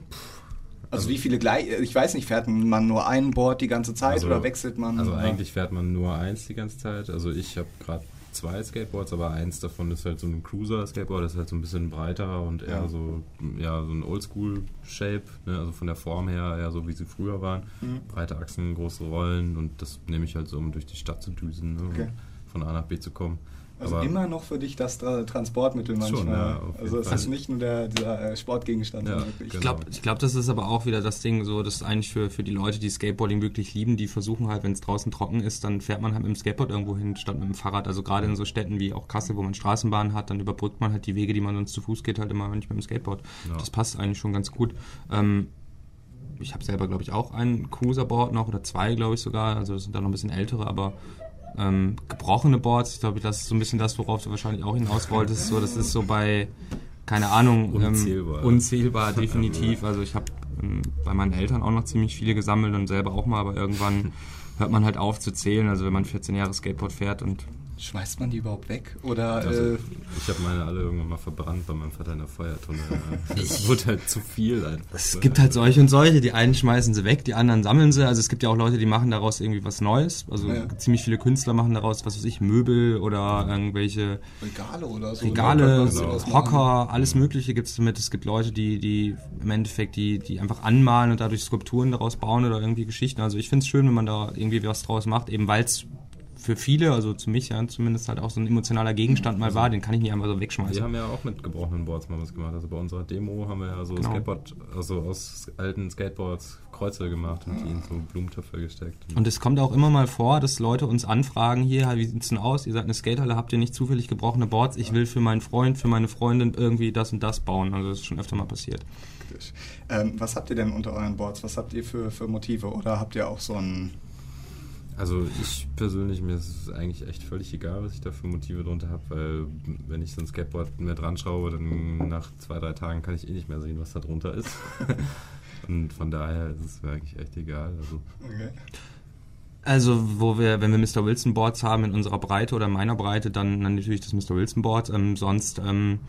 Also wie viele gleich, ich weiß nicht, fährt man nur ein Board die ganze Zeit Also- oder wechselt man? Also oder? eigentlich fährt man nur eins die ganze Zeit. Also ich habe gerade zwei Skateboards, aber eins davon ist halt so ein Cruiser-Skateboard, das ist halt so ein bisschen breiter und eher Ja. so, ja, so ein Oldschool-Shape, ne? also von der Form her eher so, wie sie früher waren. Mhm. Breite Achsen, große Rollen und das nehme ich halt so, um durch die Stadt zu düsen, ne? Okay. und von A nach B zu kommen. Also aber immer noch für dich das Tra Transportmittel manchmal. Schon, ja, also es Fall. ist nicht nur der, dieser äh, Sportgegenstand, Ja. Ich genau. glaube, ich glaub, das ist aber auch wieder das Ding, so, dass eigentlich für, für die Leute, die Skateboarding wirklich lieben, die versuchen halt, wenn es draußen trocken ist, dann fährt man halt mit dem Skateboard irgendwo hin, statt mit dem Fahrrad. Also gerade in so Städten wie auch Kassel, wo man Straßenbahnen hat, dann überbrückt man halt die Wege, die man sonst zu Fuß geht, halt immer nicht mit dem Skateboard. Ja. Das passt eigentlich schon ganz gut. Ähm, ich habe selber, glaube ich, auch ein Cruiserboard noch oder zwei, glaube ich sogar. Also das sind dann noch ein bisschen ältere, aber ähm, gebrochene Boards, ich glaube, das ist so ein bisschen das, worauf du wahrscheinlich auch hinaus wolltest. So, das ist so bei, keine Ahnung, Unzählbar. Ähm, unzählbar, definitiv. Also ich habe ähm, bei meinen Eltern auch noch ziemlich viele gesammelt und selber auch mal, aber irgendwann hört man halt auf zu zählen. Also wenn man 14 Jahre Skateboard fährt und Schmeißt man die überhaupt weg? Oder Also, äh, ich habe meine alle irgendwann mal verbrannt bei meinem Vater in der Feuertonne. Es wurde halt zu viel einfach. Es ne? gibt halt solche und solche. Die einen schmeißen sie weg, die anderen sammeln sie. Also es gibt ja auch Leute, die machen daraus irgendwie was Neues. Also Ja. ziemlich viele Künstler machen daraus, was weiß ich, Möbel oder irgendwelche Regale oder so? Regale, kann man genau. Hocker, alles Mögliche gibt es damit. Es gibt Leute, die, die im Endeffekt, die, die einfach anmalen und dadurch Skulpturen daraus bauen oder irgendwie Geschichten. Also ich finde es schön, wenn man da irgendwie was draus macht, eben weil es für viele, also zu mich ja zumindest halt auch so ein emotionaler Gegenstand mal war, den kann ich nicht einfach so wegschmeißen. Wir haben ja auch mit gebrochenen Boards mal was gemacht. Also bei unserer Demo haben wir ja so Genau. Skateboard, also aus alten Skateboards Kreuze gemacht und die in so Blumentöpfe gesteckt. Und es kommt auch immer mal vor, dass Leute uns anfragen, hier, wie sieht's denn aus? Ihr seid eine Skaterhalle, habt ihr nicht zufällig gebrochene Boards? Ich will für meinen Freund, für meine Freundin irgendwie das und das bauen. Also das ist schon öfter mal passiert. Ähm, was habt ihr denn unter euren Boards? Was habt ihr für, für Motive? Oder habt ihr auch so ein. Also ich persönlich, mir ist es eigentlich echt völlig egal, was ich da für Motive drunter habe, weil wenn ich so ein Skateboard mehr dran schraube, dann nach zwei, drei Tagen kann ich eh nicht mehr sehen, was da drunter ist. und von daher ist es mir eigentlich echt egal. Also Okay. Also, wo wir, wenn wir Mr. Wilson Boards haben in unserer Breite oder meiner Breite, dann, dann natürlich das Mr. Wilson Board. Ähm, sonst ähm,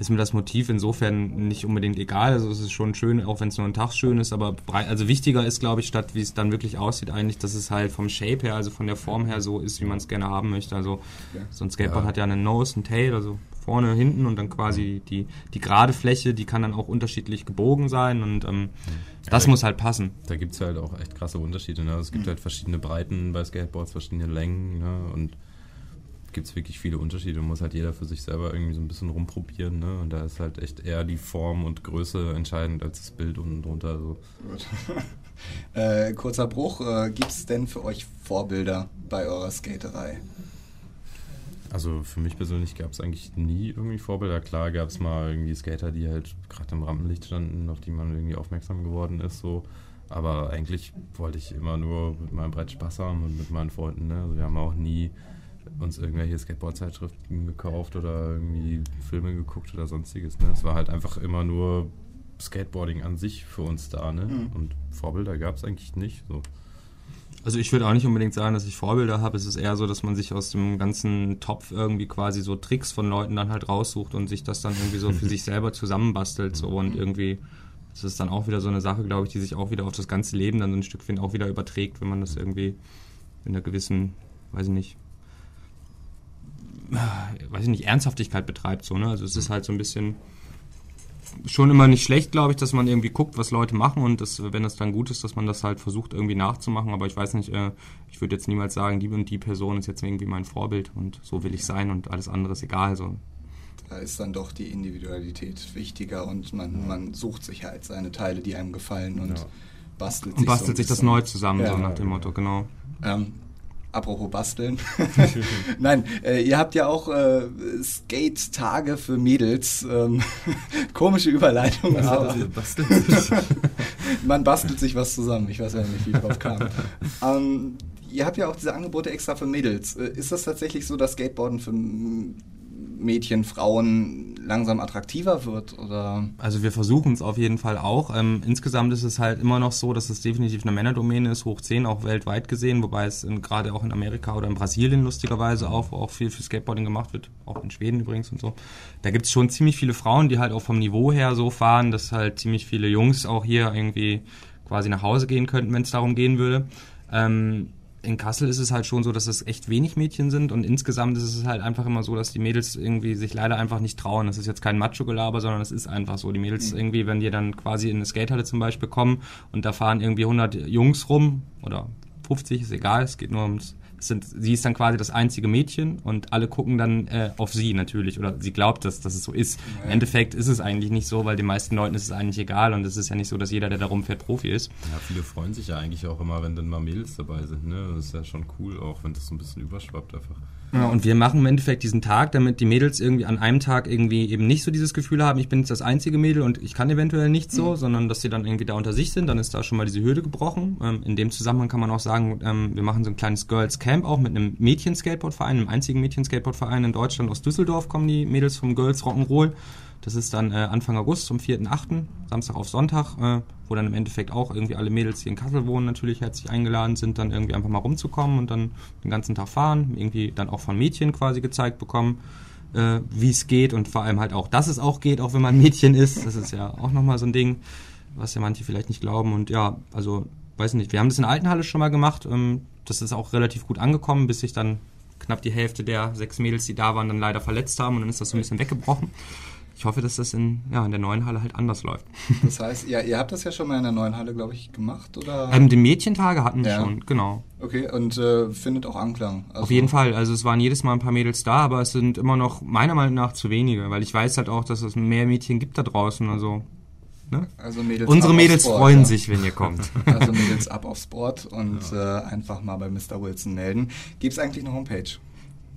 ist mir das Motiv insofern nicht unbedingt egal. Also es ist schon schön, auch wenn es nur ein Tag schön ist, aber brei also wichtiger ist, glaube ich, statt wie es dann wirklich aussieht, eigentlich, dass es halt vom Shape her, also von der Form her so ist, wie man es gerne haben möchte. Also Ja. so ein Skateboard Ja. hat ja einen Nose, einen Tail, also vorne, hinten und dann quasi die, die gerade Fläche, die kann dann auch unterschiedlich gebogen sein und ähm, das Ja. muss halt passen. da gibt es halt auch echt krasse Unterschiede. Ne? Es gibt halt verschiedene Breiten bei Skateboards, verschiedene Längen ne? und gibt es wirklich viele Unterschiede. Muss halt jeder für sich selber irgendwie so ein bisschen rumprobieren. Ne? Und da ist halt echt eher die Form und Größe entscheidend als das Bild unten drunter. Also, Gut. äh, kurzer Bruch. Äh, Gibt es denn für euch Vorbilder bei eurer Skaterei? Also für mich persönlich gab es eigentlich nie irgendwie Vorbilder. Klar gab es mal irgendwie Skater, die halt gerade im Rampenlicht standen, auf die man irgendwie aufmerksam geworden ist. So. Aber eigentlich wollte ich immer nur mit meinem Brett Spaß haben und mit meinen Freunden. Ne? Also wir haben auch nie uns irgendwelche Skateboard-Zeitschriften gekauft oder irgendwie Filme geguckt oder sonstiges. Ne? Es war halt einfach immer nur Skateboarding an sich für uns da. Ne? Mhm. Und Vorbilder gab es eigentlich nicht. So. Also ich würde auch nicht unbedingt sagen, dass ich Vorbilder habe. Es ist eher so, dass man sich aus dem ganzen Topf irgendwie quasi so Tricks von Leuten dann halt raussucht und sich das dann irgendwie so für sich selber zusammenbastelt. So und irgendwie, das ist dann auch wieder so eine Sache, glaube ich, die sich auch wieder auf das ganze Leben dann so ein Stückchen auch wieder überträgt, wenn man das irgendwie in einer gewissen, weiß ich nicht, weiß ich nicht, Ernsthaftigkeit betreibt. So, ne? Also es ist halt so ein bisschen schon immer nicht schlecht, glaube ich, dass man irgendwie guckt, was Leute machen und das, wenn das dann gut ist, dass man das halt versucht irgendwie nachzumachen. Aber ich weiß nicht, äh, ich würde jetzt niemals sagen, die und die Person ist jetzt irgendwie mein Vorbild und so will ich sein und alles andere ist egal. So. Da ist dann doch die Individualität wichtiger und man, man sucht sich halt seine Teile, die einem gefallen und Ja. bastelt Und sich bastelt so sich das neu zusammen, Ja. so nach dem Motto, genau. Ähm, apropos basteln. Nein, äh, ihr habt ja auch äh, Skate-Tage für Mädels. Ähm, komische Überleitung, aber man bastelt sich was zusammen. Ich weiß ja nicht, wie ich drauf kam. ähm, ihr habt ja auch diese Angebote extra für Mädels. Äh, ist das tatsächlich so, dass Skateboarden für Mädchen, Frauen langsam attraktiver wird? Oder? Also wir versuchen es auf jeden Fall auch. Ähm, insgesamt ist es halt immer noch so, dass es definitiv eine Männerdomäne ist, hoch 10, auch weltweit gesehen, wobei es gerade auch in Amerika oder in Brasilien lustigerweise auch, wo auch viel für Skateboarding gemacht wird, auch in Schweden übrigens und so. Da gibt es schon ziemlich viele Frauen, die halt auch vom Niveau her so fahren, dass halt ziemlich viele Jungs auch hier irgendwie quasi nach Hause gehen könnten, wenn es darum gehen würde. Ähm, in Kassel ist es halt schon so, dass es echt wenig Mädchen sind und insgesamt ist es halt einfach immer so, dass die Mädels irgendwie sich leider einfach nicht trauen. Das ist jetzt kein Macho-Gelaber, sondern es ist einfach so. Die Mädels irgendwie, wenn die dann quasi in eine Skatehalle zum Beispiel kommen und da fahren irgendwie 100 Jungs rum oder 50, ist egal, es geht nur ums sind, sie ist dann quasi das einzige Mädchen und alle gucken dann äh, auf sie natürlich oder sie glaubt, dass, dass es so ist. Im Endeffekt ist es eigentlich nicht so, weil den meisten Leuten ist es eigentlich egal und es ist ja nicht so, dass jeder, der da rumfährt, Profi ist. Ja, viele freuen sich ja eigentlich auch immer, wenn dann mal Mädels dabei sind. Ne? Das ist ja schon cool, auch wenn das so ein bisschen überschwappt einfach. Ja, und wir machen im Endeffekt diesen Tag, damit die Mädels irgendwie an einem Tag irgendwie eben nicht so dieses Gefühl haben, ich bin jetzt das einzige Mädel und ich kann eventuell nicht so, sondern dass sie dann irgendwie da unter sich sind, dann ist da schon mal diese Hürde gebrochen. Ähm, in dem Zusammenhang kann man auch sagen, ähm, wir machen so ein kleines Girls Camp auch mit einem Mädchen-Skateboard-Verein, einem einzigen Mädchen-Skateboard-Verein in Deutschland. Aus Düsseldorf kommen die Mädels vom Girls Rock'n'Roll. Das ist dann äh, Anfang August, zum 4.8., Samstag auf Sonntag, äh, wo dann im Endeffekt auch irgendwie alle Mädels, die in Kassel wohnen, natürlich herzlich eingeladen sind, dann irgendwie einfach mal rumzukommen und dann den ganzen Tag fahren, irgendwie dann auch von Mädchen quasi gezeigt bekommen, äh, wie es geht und vor allem halt auch, dass es auch geht, auch wenn man Mädchen ist. Das ist ja auch nochmal so ein Ding, was ja manche vielleicht nicht glauben. Und ja, also, weiß nicht, wir haben das in Altenhalle schon mal gemacht. Ähm, das ist auch relativ gut angekommen, bis sich dann knapp die Hälfte der sechs Mädels, die da waren, dann leider verletzt haben und dann ist das so ein bisschen weggebrochen. Ich hoffe, dass das in, ja, in der neuen Halle halt anders läuft. Das heißt, ja, ihr habt das ja schon mal in der neuen Halle, glaube ich, gemacht, oder? Ähm, die Mädchentage hatten wir Ja. schon, genau. okay, und äh, findet auch Anklang. Also, Auf jeden Fall. Also es waren jedes Mal ein paar Mädels da, aber es sind immer noch meiner Meinung nach zu wenige, weil ich weiß halt auch, dass es mehr Mädchen gibt da draußen. Also ne? Also Mädels unsere Mädels Board, freuen ja. sich, wenn ihr kommt. Also Mädels ab aufs Board und äh, einfach mal bei Mr. Wilson melden. Gibt es eigentlich eine Homepage?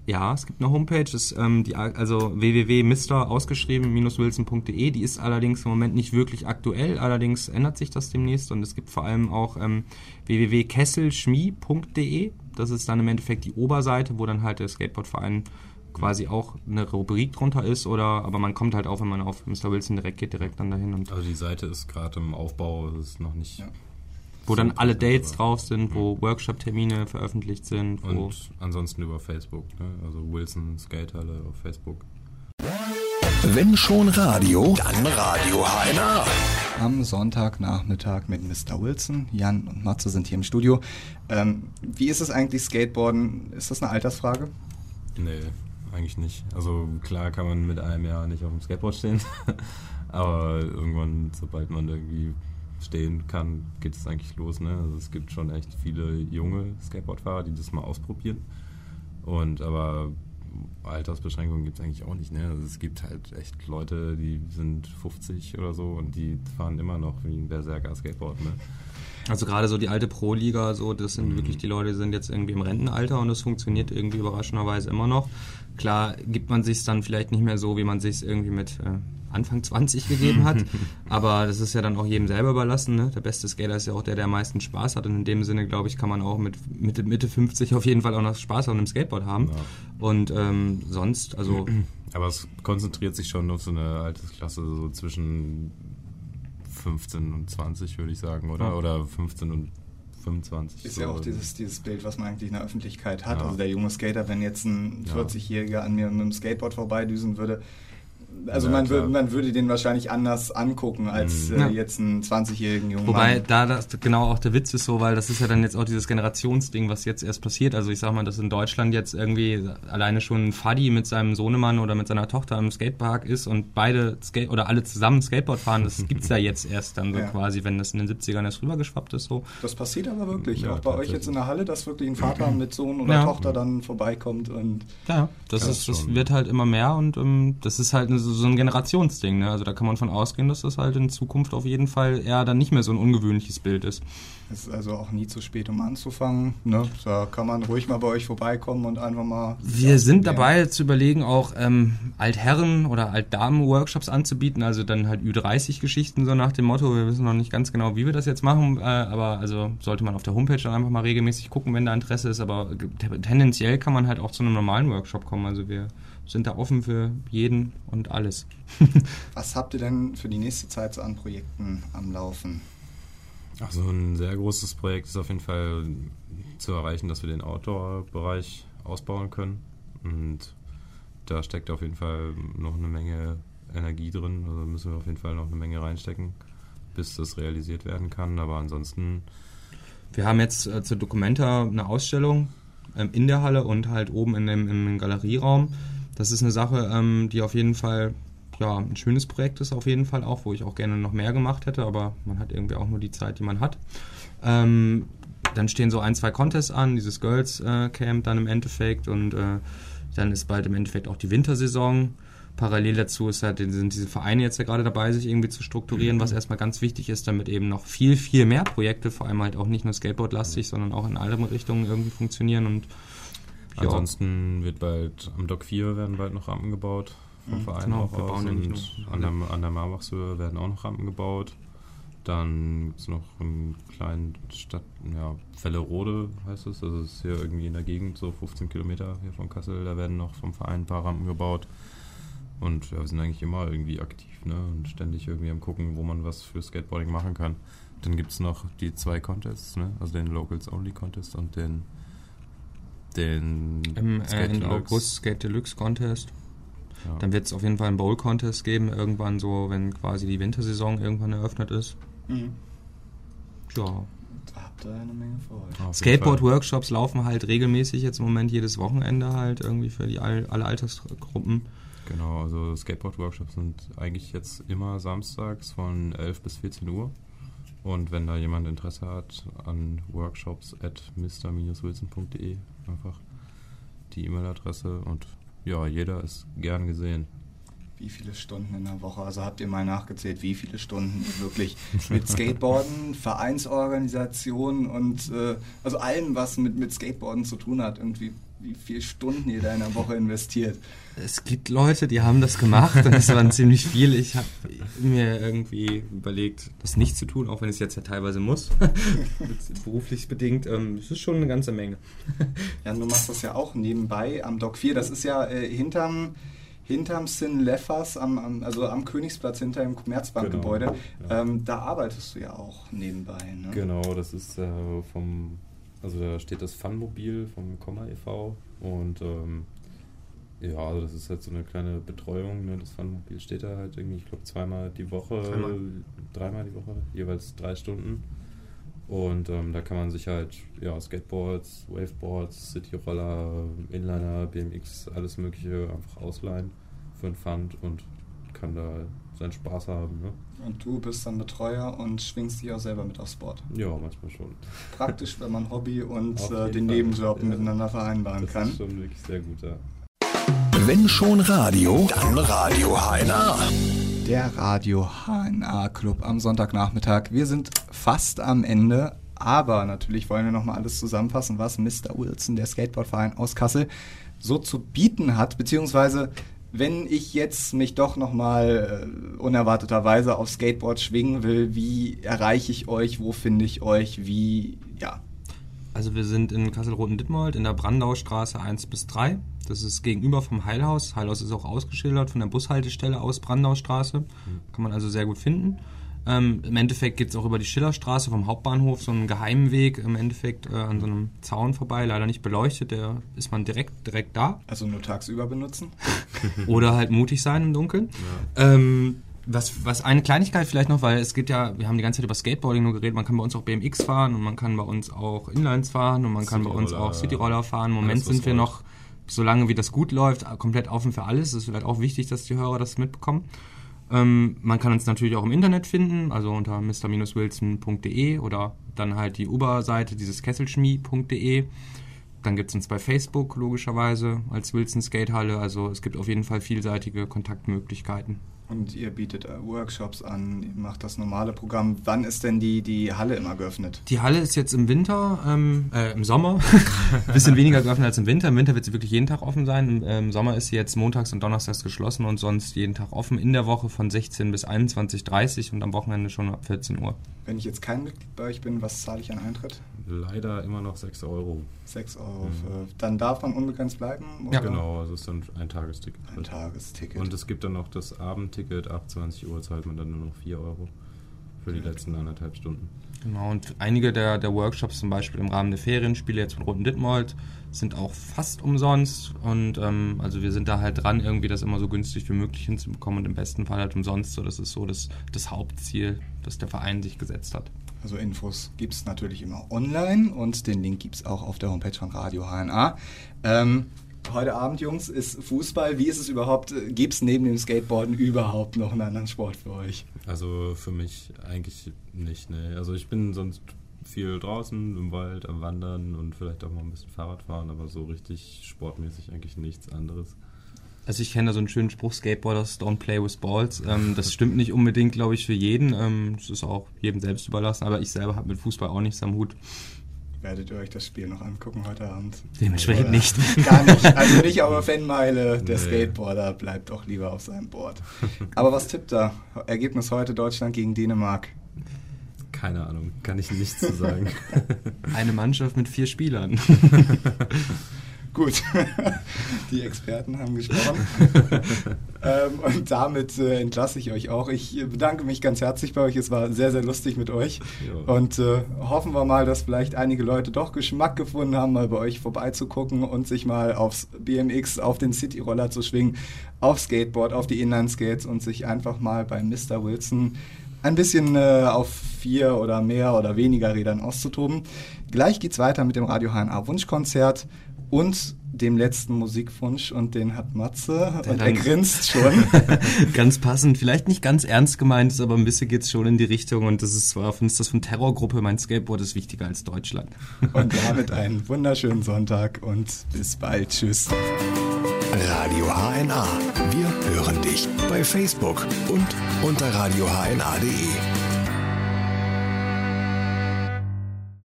Ja, es gibt eine Homepage, ist, ähm, die, also www.mister ausgeschrieben-wilson.de. Die ist allerdings im Moment nicht wirklich aktuell, allerdings ändert sich das demnächst und es gibt vor allem auch ähm, www.kesselschmie.de. Das ist dann im Endeffekt die Oberseite, wo dann halt der Skateboardverein quasi auch eine Rubrik drunter ist oder aber man kommt halt auch, wenn man auf Mr. Wilson direkt geht, direkt dann dahin und Also die Seite ist gerade im Aufbau, das ist noch nicht. Ja. wo dann alle Dates drauf sind, wo Workshop-Termine veröffentlicht sind, wo Und ansonsten über Facebook, ne? also Wilson Skatehalle auf Facebook. Wenn schon Radio, dann Radio HNA. Am Sonntagnachmittag mit Mr. Wilson. Jan und Matze sind hier im Studio. Ähm, wie ist es eigentlich, Skateboarden? Ist das eine Altersfrage? Nee, eigentlich nicht. Also klar kann man mit einem Jahr nicht auf dem Skateboard stehen, aber irgendwann, sobald man irgendwie stehen kann, geht es eigentlich los. Ne? Also es gibt schon echt viele junge Skateboardfahrer, die das mal ausprobieren. Und aber Altersbeschränkungen gibt es eigentlich auch nicht. Ne? Also es gibt halt echt Leute, die sind 50 oder so und die fahren immer noch wie ein Berserker Skateboard. Ne? Also gerade so die alte Pro-Liga, so, das sind wirklich die Leute, die sind jetzt irgendwie im Rentenalter und das funktioniert irgendwie überraschenderweise immer noch. Klar gibt man sich dann vielleicht nicht mehr so, wie man sich irgendwie mit äh, Anfang 20 gegeben hat, aber das ist ja dann auch jedem selber überlassen. Ne? Der beste Skater ist ja auch der, der am meisten Spaß hat und in dem Sinne, glaube ich, kann man auch mit Mitte, Mitte 50 auf jeden Fall auch noch Spaß an einem Skateboard haben. Ja. Und ähm, sonst, also Aber es konzentriert sich schon auf so eine Altersklasse, so zwischen 15 und 20, würde ich sagen, oder? Ja. Oder 15 und 25. Ist so. ja auch dieses, dieses Bild, was man eigentlich in der Öffentlichkeit hat. Ja. Also der junge Skater, wenn jetzt ein Ja. 40-Jähriger an mir mit dem Skateboard vorbeidüsen würde, Also Ja, man, klar. man würde den wahrscheinlich anders angucken als Mhm. äh, Ja. jetzt einen 20-jährigen jungen Wobei Mann. da das genau auch der Witz ist so, weil das ist ja dann jetzt auch dieses Generationsding, was jetzt erst passiert. Also ich sag mal, dass in Deutschland jetzt irgendwie alleine schon ein Faddy mit seinem Sohnemann oder mit seiner Tochter am Skatepark ist und beide Skate oder alle zusammen Skateboard fahren, das gibt's ja jetzt erst dann so Ja. quasi, wenn das in den 70ern erst rübergeschwappt ist so. Das passiert aber wirklich. Ja, auch bei euch jetzt in der Halle, dass wirklich ein Vater mit Sohn oder Ja. Tochter dann vorbeikommt und Ja, das Ja, ist, das wird halt immer mehr und ähm, das ist halt so, so ein Generationsding. Ne? Also da kann man von ausgehen, dass das halt in Zukunft auf jeden Fall eher dann nicht mehr so ein ungewöhnliches Bild ist. es ist also auch nie zu spät, um anzufangen. Ne? Da kann man ruhig mal bei euch vorbeikommen und einfach mal. Wir sind dabei zu überlegen, auch ähm, Altherren- oder Altdamen-Workshops anzubieten, also dann halt Ü30-Geschichten, so nach dem Motto, wir wissen noch nicht ganz genau, wie wir das jetzt machen, äh, aber also sollte man auf der Homepage dann einfach mal regelmäßig gucken, wenn da Interesse ist, aber te- tendenziell kann man halt auch zu einem normalen Workshop kommen, also wir sind da offen für jeden und alles. Was habt ihr denn für die nächste Zeit so an Projekten am Laufen? Also ein sehr großes Projekt ist auf jeden Fall zu erreichen, dass wir den Outdoor-Bereich ausbauen können. Und da steckt auf jeden Fall noch eine Menge Energie drin. Also müssen wir auf jeden Fall noch eine Menge reinstecken, bis das realisiert werden kann. Aber ansonsten, Wir haben jetzt äh, zur Documenta eine Ausstellung ähm, in der Halle und halt oben in dem, im Galerieraum. Das ist eine Sache, ähm, die auf jeden Fall ja, ein schönes Projekt ist, auf jeden Fall auch, wo ich auch gerne noch mehr gemacht hätte, aber man hat irgendwie auch nur die Zeit, die man hat. Ähm, dann stehen so ein, zwei Contests an, dieses Girls äh, Camp dann im Endeffekt und äh, dann ist bald im Endeffekt auch die Wintersaison. Parallel dazu ist halt, sind diese Vereine jetzt ja gerade dabei, sich irgendwie zu strukturieren, was erstmal ganz wichtig ist, damit eben noch viel, viel mehr Projekte, vor allem halt auch nicht nur Skateboard-lastig, sondern auch in alle Richtungen irgendwie funktionieren und ja. ansonsten wird bald am Dock 4 werden bald noch Rampen gebaut vom Mhm, Verein genau, auch wir bauen Und noch- an der, an der Marbachshöhe werden auch noch Rampen gebaut. Dann gibt es noch einen kleinen Stadt, ja, Fellerode heißt es. Also es ist hier irgendwie in der Gegend, so 15 Kilometer hier von Kassel. Da werden noch vom Verein ein paar Rampen gebaut. Und ja, wir sind eigentlich immer irgendwie aktiv ne? und ständig irgendwie am gucken, wo man was für Skateboarding machen kann. Dann gibt es noch die zwei Contests, ne? also den Locals Only Contest und den, den im äh, Skate Deluxe. August Skate Deluxe Contest. Ja. Dann wird es auf jeden Fall einen Bowl-Contest geben, irgendwann so, wenn quasi die Wintersaison irgendwann eröffnet ist. Mhm. Ja. Da habt ihr eine Menge vor euch. Skateboard-Workshops laufen halt regelmäßig jetzt im Moment jedes Wochenende halt irgendwie für die all, alle Altersgruppen. Genau, also Skateboard-Workshops sind eigentlich jetzt immer samstags von 11 bis 14 Uhr. Und wenn da jemand Interesse hat an workshops at mr-wilson.de, einfach die E-Mail-Adresse und ja, jeder ist gern gesehen. Wie viele Stunden in der Woche? Also habt ihr mal nachgezählt, wie viele Stunden wirklich mit Skateboarden, Vereinsorganisationen und äh, also allem, was mit, mit Skateboarden zu tun hat, irgendwie wie viele Stunden ihr da in der Woche investiert? Es gibt Leute, die haben das gemacht und es waren ziemlich viel. Ich habe mir irgendwie überlegt, das nicht zu tun, auch wenn ich es jetzt ja teilweise muss, beruflich bedingt. Ähm, Es ist schon eine ganze Menge. Jan, du machst das ja auch nebenbei am Dock 4. Das ist ja äh, hinterm, hinterm Sin Leffers, am, am, also am Königsplatz hinter dem Commerzbankgebäude. Genau, ja. Ähm, da arbeitest du ja auch nebenbei. Ne? Genau, das ist äh, vom, also da steht das Funmobil vom Komma e.V. und ähm, ja, also das ist halt so eine kleine Betreuung. Ne? Das Funmobil steht da halt irgendwie, ich glaube, zweimal die Woche, Dreimal. dreimal die Woche, jeweils drei Stunden. Und ähm, da kann man sich halt ja, Skateboards, Waveboards, Cityroller, Inliner, BMX, alles Mögliche einfach ausleihen für einen Pfand und kann da seinen Spaß haben. Ne? Und du bist dann Betreuer und schwingst dich auch selber mit aufs Board. Ja, manchmal schon. Praktisch, wenn man Hobby und äh, den Fall. Nebenjob Ja. miteinander vereinbaren Das kann. ist schon wirklich sehr gut, ja. Wenn schon Radio, dann Radio HNA. Der Radio HNA Club am Sonntagnachmittag. Wir sind fast am Ende, aber natürlich wollen wir nochmal alles zusammenfassen, was Mr. Wilson, der Skateboardverein aus Kassel, so zu bieten hat, beziehungsweise wenn ich jetzt mich doch nochmal äh, unerwarteterweise auf Skateboard schwingen will, wie erreiche ich euch, wo finde ich euch, wie, ja, Also wir sind in Kassel-Roten-Dittmold in der Brandaustraße 1 bis 3. Das ist gegenüber vom Heilhaus. Heilhaus ist auch ausgeschildert von der Bushaltestelle aus Brandaustraße. Kann man also sehr gut finden. Ähm, Im Endeffekt geht es auch über die Schillerstraße vom Hauptbahnhof, so einen geheimen Weg im Endeffekt äh, an so einem Zaun vorbei, leider nicht beleuchtet, der ist man direkt, direkt da. Also nur tagsüber benutzen? Oder halt mutig sein im Dunkeln. Ja. Ähm, was, was eine Kleinigkeit vielleicht noch, weil es geht ja, wir haben die ganze Zeit über Skateboarding nur geredet, man kann bei uns auch BMX fahren und man kann bei uns auch Inlines fahren und man kann bei uns auch Cityroller fahren. Im Moment sind wir noch, solange wie das gut läuft, komplett offen für alles. Es ist vielleicht auch wichtig, dass die Hörer das mitbekommen. Ähm, man kann uns natürlich auch im Internet finden, also unter mr-wilson.de oder dann halt die Uber-Seite, dieses kesselschmie.de. Dann gibt es uns bei Facebook logischerweise als Wilson Skatehalle. Also es gibt auf jeden Fall vielseitige Kontaktmöglichkeiten. Und ihr bietet äh, Workshops an, ihr macht das normale Programm. Wann ist denn die, die Halle immer geöffnet? Die Halle ist jetzt im Winter, ähm, äh, im Sommer, ein bisschen weniger geöffnet als im Winter. Im Winter wird sie wirklich jeden Tag offen sein. Im, äh, Im, Sommer ist sie jetzt montags und donnerstags geschlossen und sonst jeden Tag offen. In der Woche von 16 bis 21.30 Uhr und am Wochenende schon ab 14 Uhr. Wenn ich jetzt kein Mitglied bei euch bin, was zahle ich an Eintritt? Leider immer noch 6 Euro. 6 Euro. Mhm. Dann darf man unbegrenzt bleiben? Oder? Ja, genau. Also es ist dann ein Tagesticket. Ein Tagesticket. Und es gibt dann noch das Abendticket. Ab 20 Uhr zahlt man dann nur noch 4 Euro für die letzten anderthalb Stunden. Genau, und einige der, der Workshops, zum Beispiel im Rahmen der Ferienspiele jetzt von Roten Dittmold, sind auch fast umsonst. Und ähm, also wir sind da halt dran, irgendwie das immer so günstig wie möglich hinzubekommen und im besten Fall halt umsonst. So, das ist so das, das Hauptziel, das der Verein sich gesetzt hat. Also Infos gibt es natürlich immer online und den Link gibt es auch auf der Homepage von Radio HNA. Ähm, heute Abend, Jungs, ist Fußball. Wie ist es überhaupt? Gibt es neben dem Skateboarden überhaupt noch einen anderen Sport für euch? Also für mich eigentlich nicht. Ne. Also ich bin sonst viel draußen im Wald, am Wandern und vielleicht auch mal ein bisschen Fahrrad fahren, aber so richtig sportmäßig eigentlich nichts anderes. Also ich kenne da so einen schönen Spruch, Skateboarders don't play with balls. Ähm, das stimmt nicht unbedingt, glaube ich, für jeden. Ähm, das ist auch jedem selbst überlassen, aber ich selber habe mit Fußball auch nichts am Hut. Werdet ihr euch das Spiel noch angucken heute Abend? Dementsprechend Oder nicht. Gar nicht. Also nicht auf der Fanmeile. Der nee. Skateboarder bleibt doch lieber auf seinem Board. Aber was tippt da? Ergebnis heute Deutschland gegen Dänemark. Keine Ahnung, kann ich nichts zu sagen. Eine Mannschaft mit vier Spielern. Gut, die Experten haben gesprochen. ähm, und damit äh, entlasse ich euch auch. Ich bedanke mich ganz herzlich bei euch. Es war sehr, sehr lustig mit euch. Jo. Und äh, hoffen wir mal, dass vielleicht einige Leute doch Geschmack gefunden haben, mal bei euch vorbeizugucken und sich mal aufs BMX, auf den Cityroller zu schwingen, auf Skateboard, auf die Inline-Skates und sich einfach mal bei Mr. Wilson ein bisschen äh, auf vier oder mehr oder weniger Rädern auszutoben. Gleich geht's weiter mit dem Radio HNA Wunschkonzert und dem letzten Musikwunsch und den hat Matze Der und er grinst schon. ganz passend, vielleicht nicht ganz ernst gemeint ist, aber ein bisschen geht es schon in die Richtung und das ist zwar ist das von Terrorgruppe, mein Skateboard ist wichtiger als Deutschland. Und damit einen wunderschönen Sonntag und bis bald. Tschüss. Radio HNA. Wir hören dich bei Facebook und unter radiohna.de.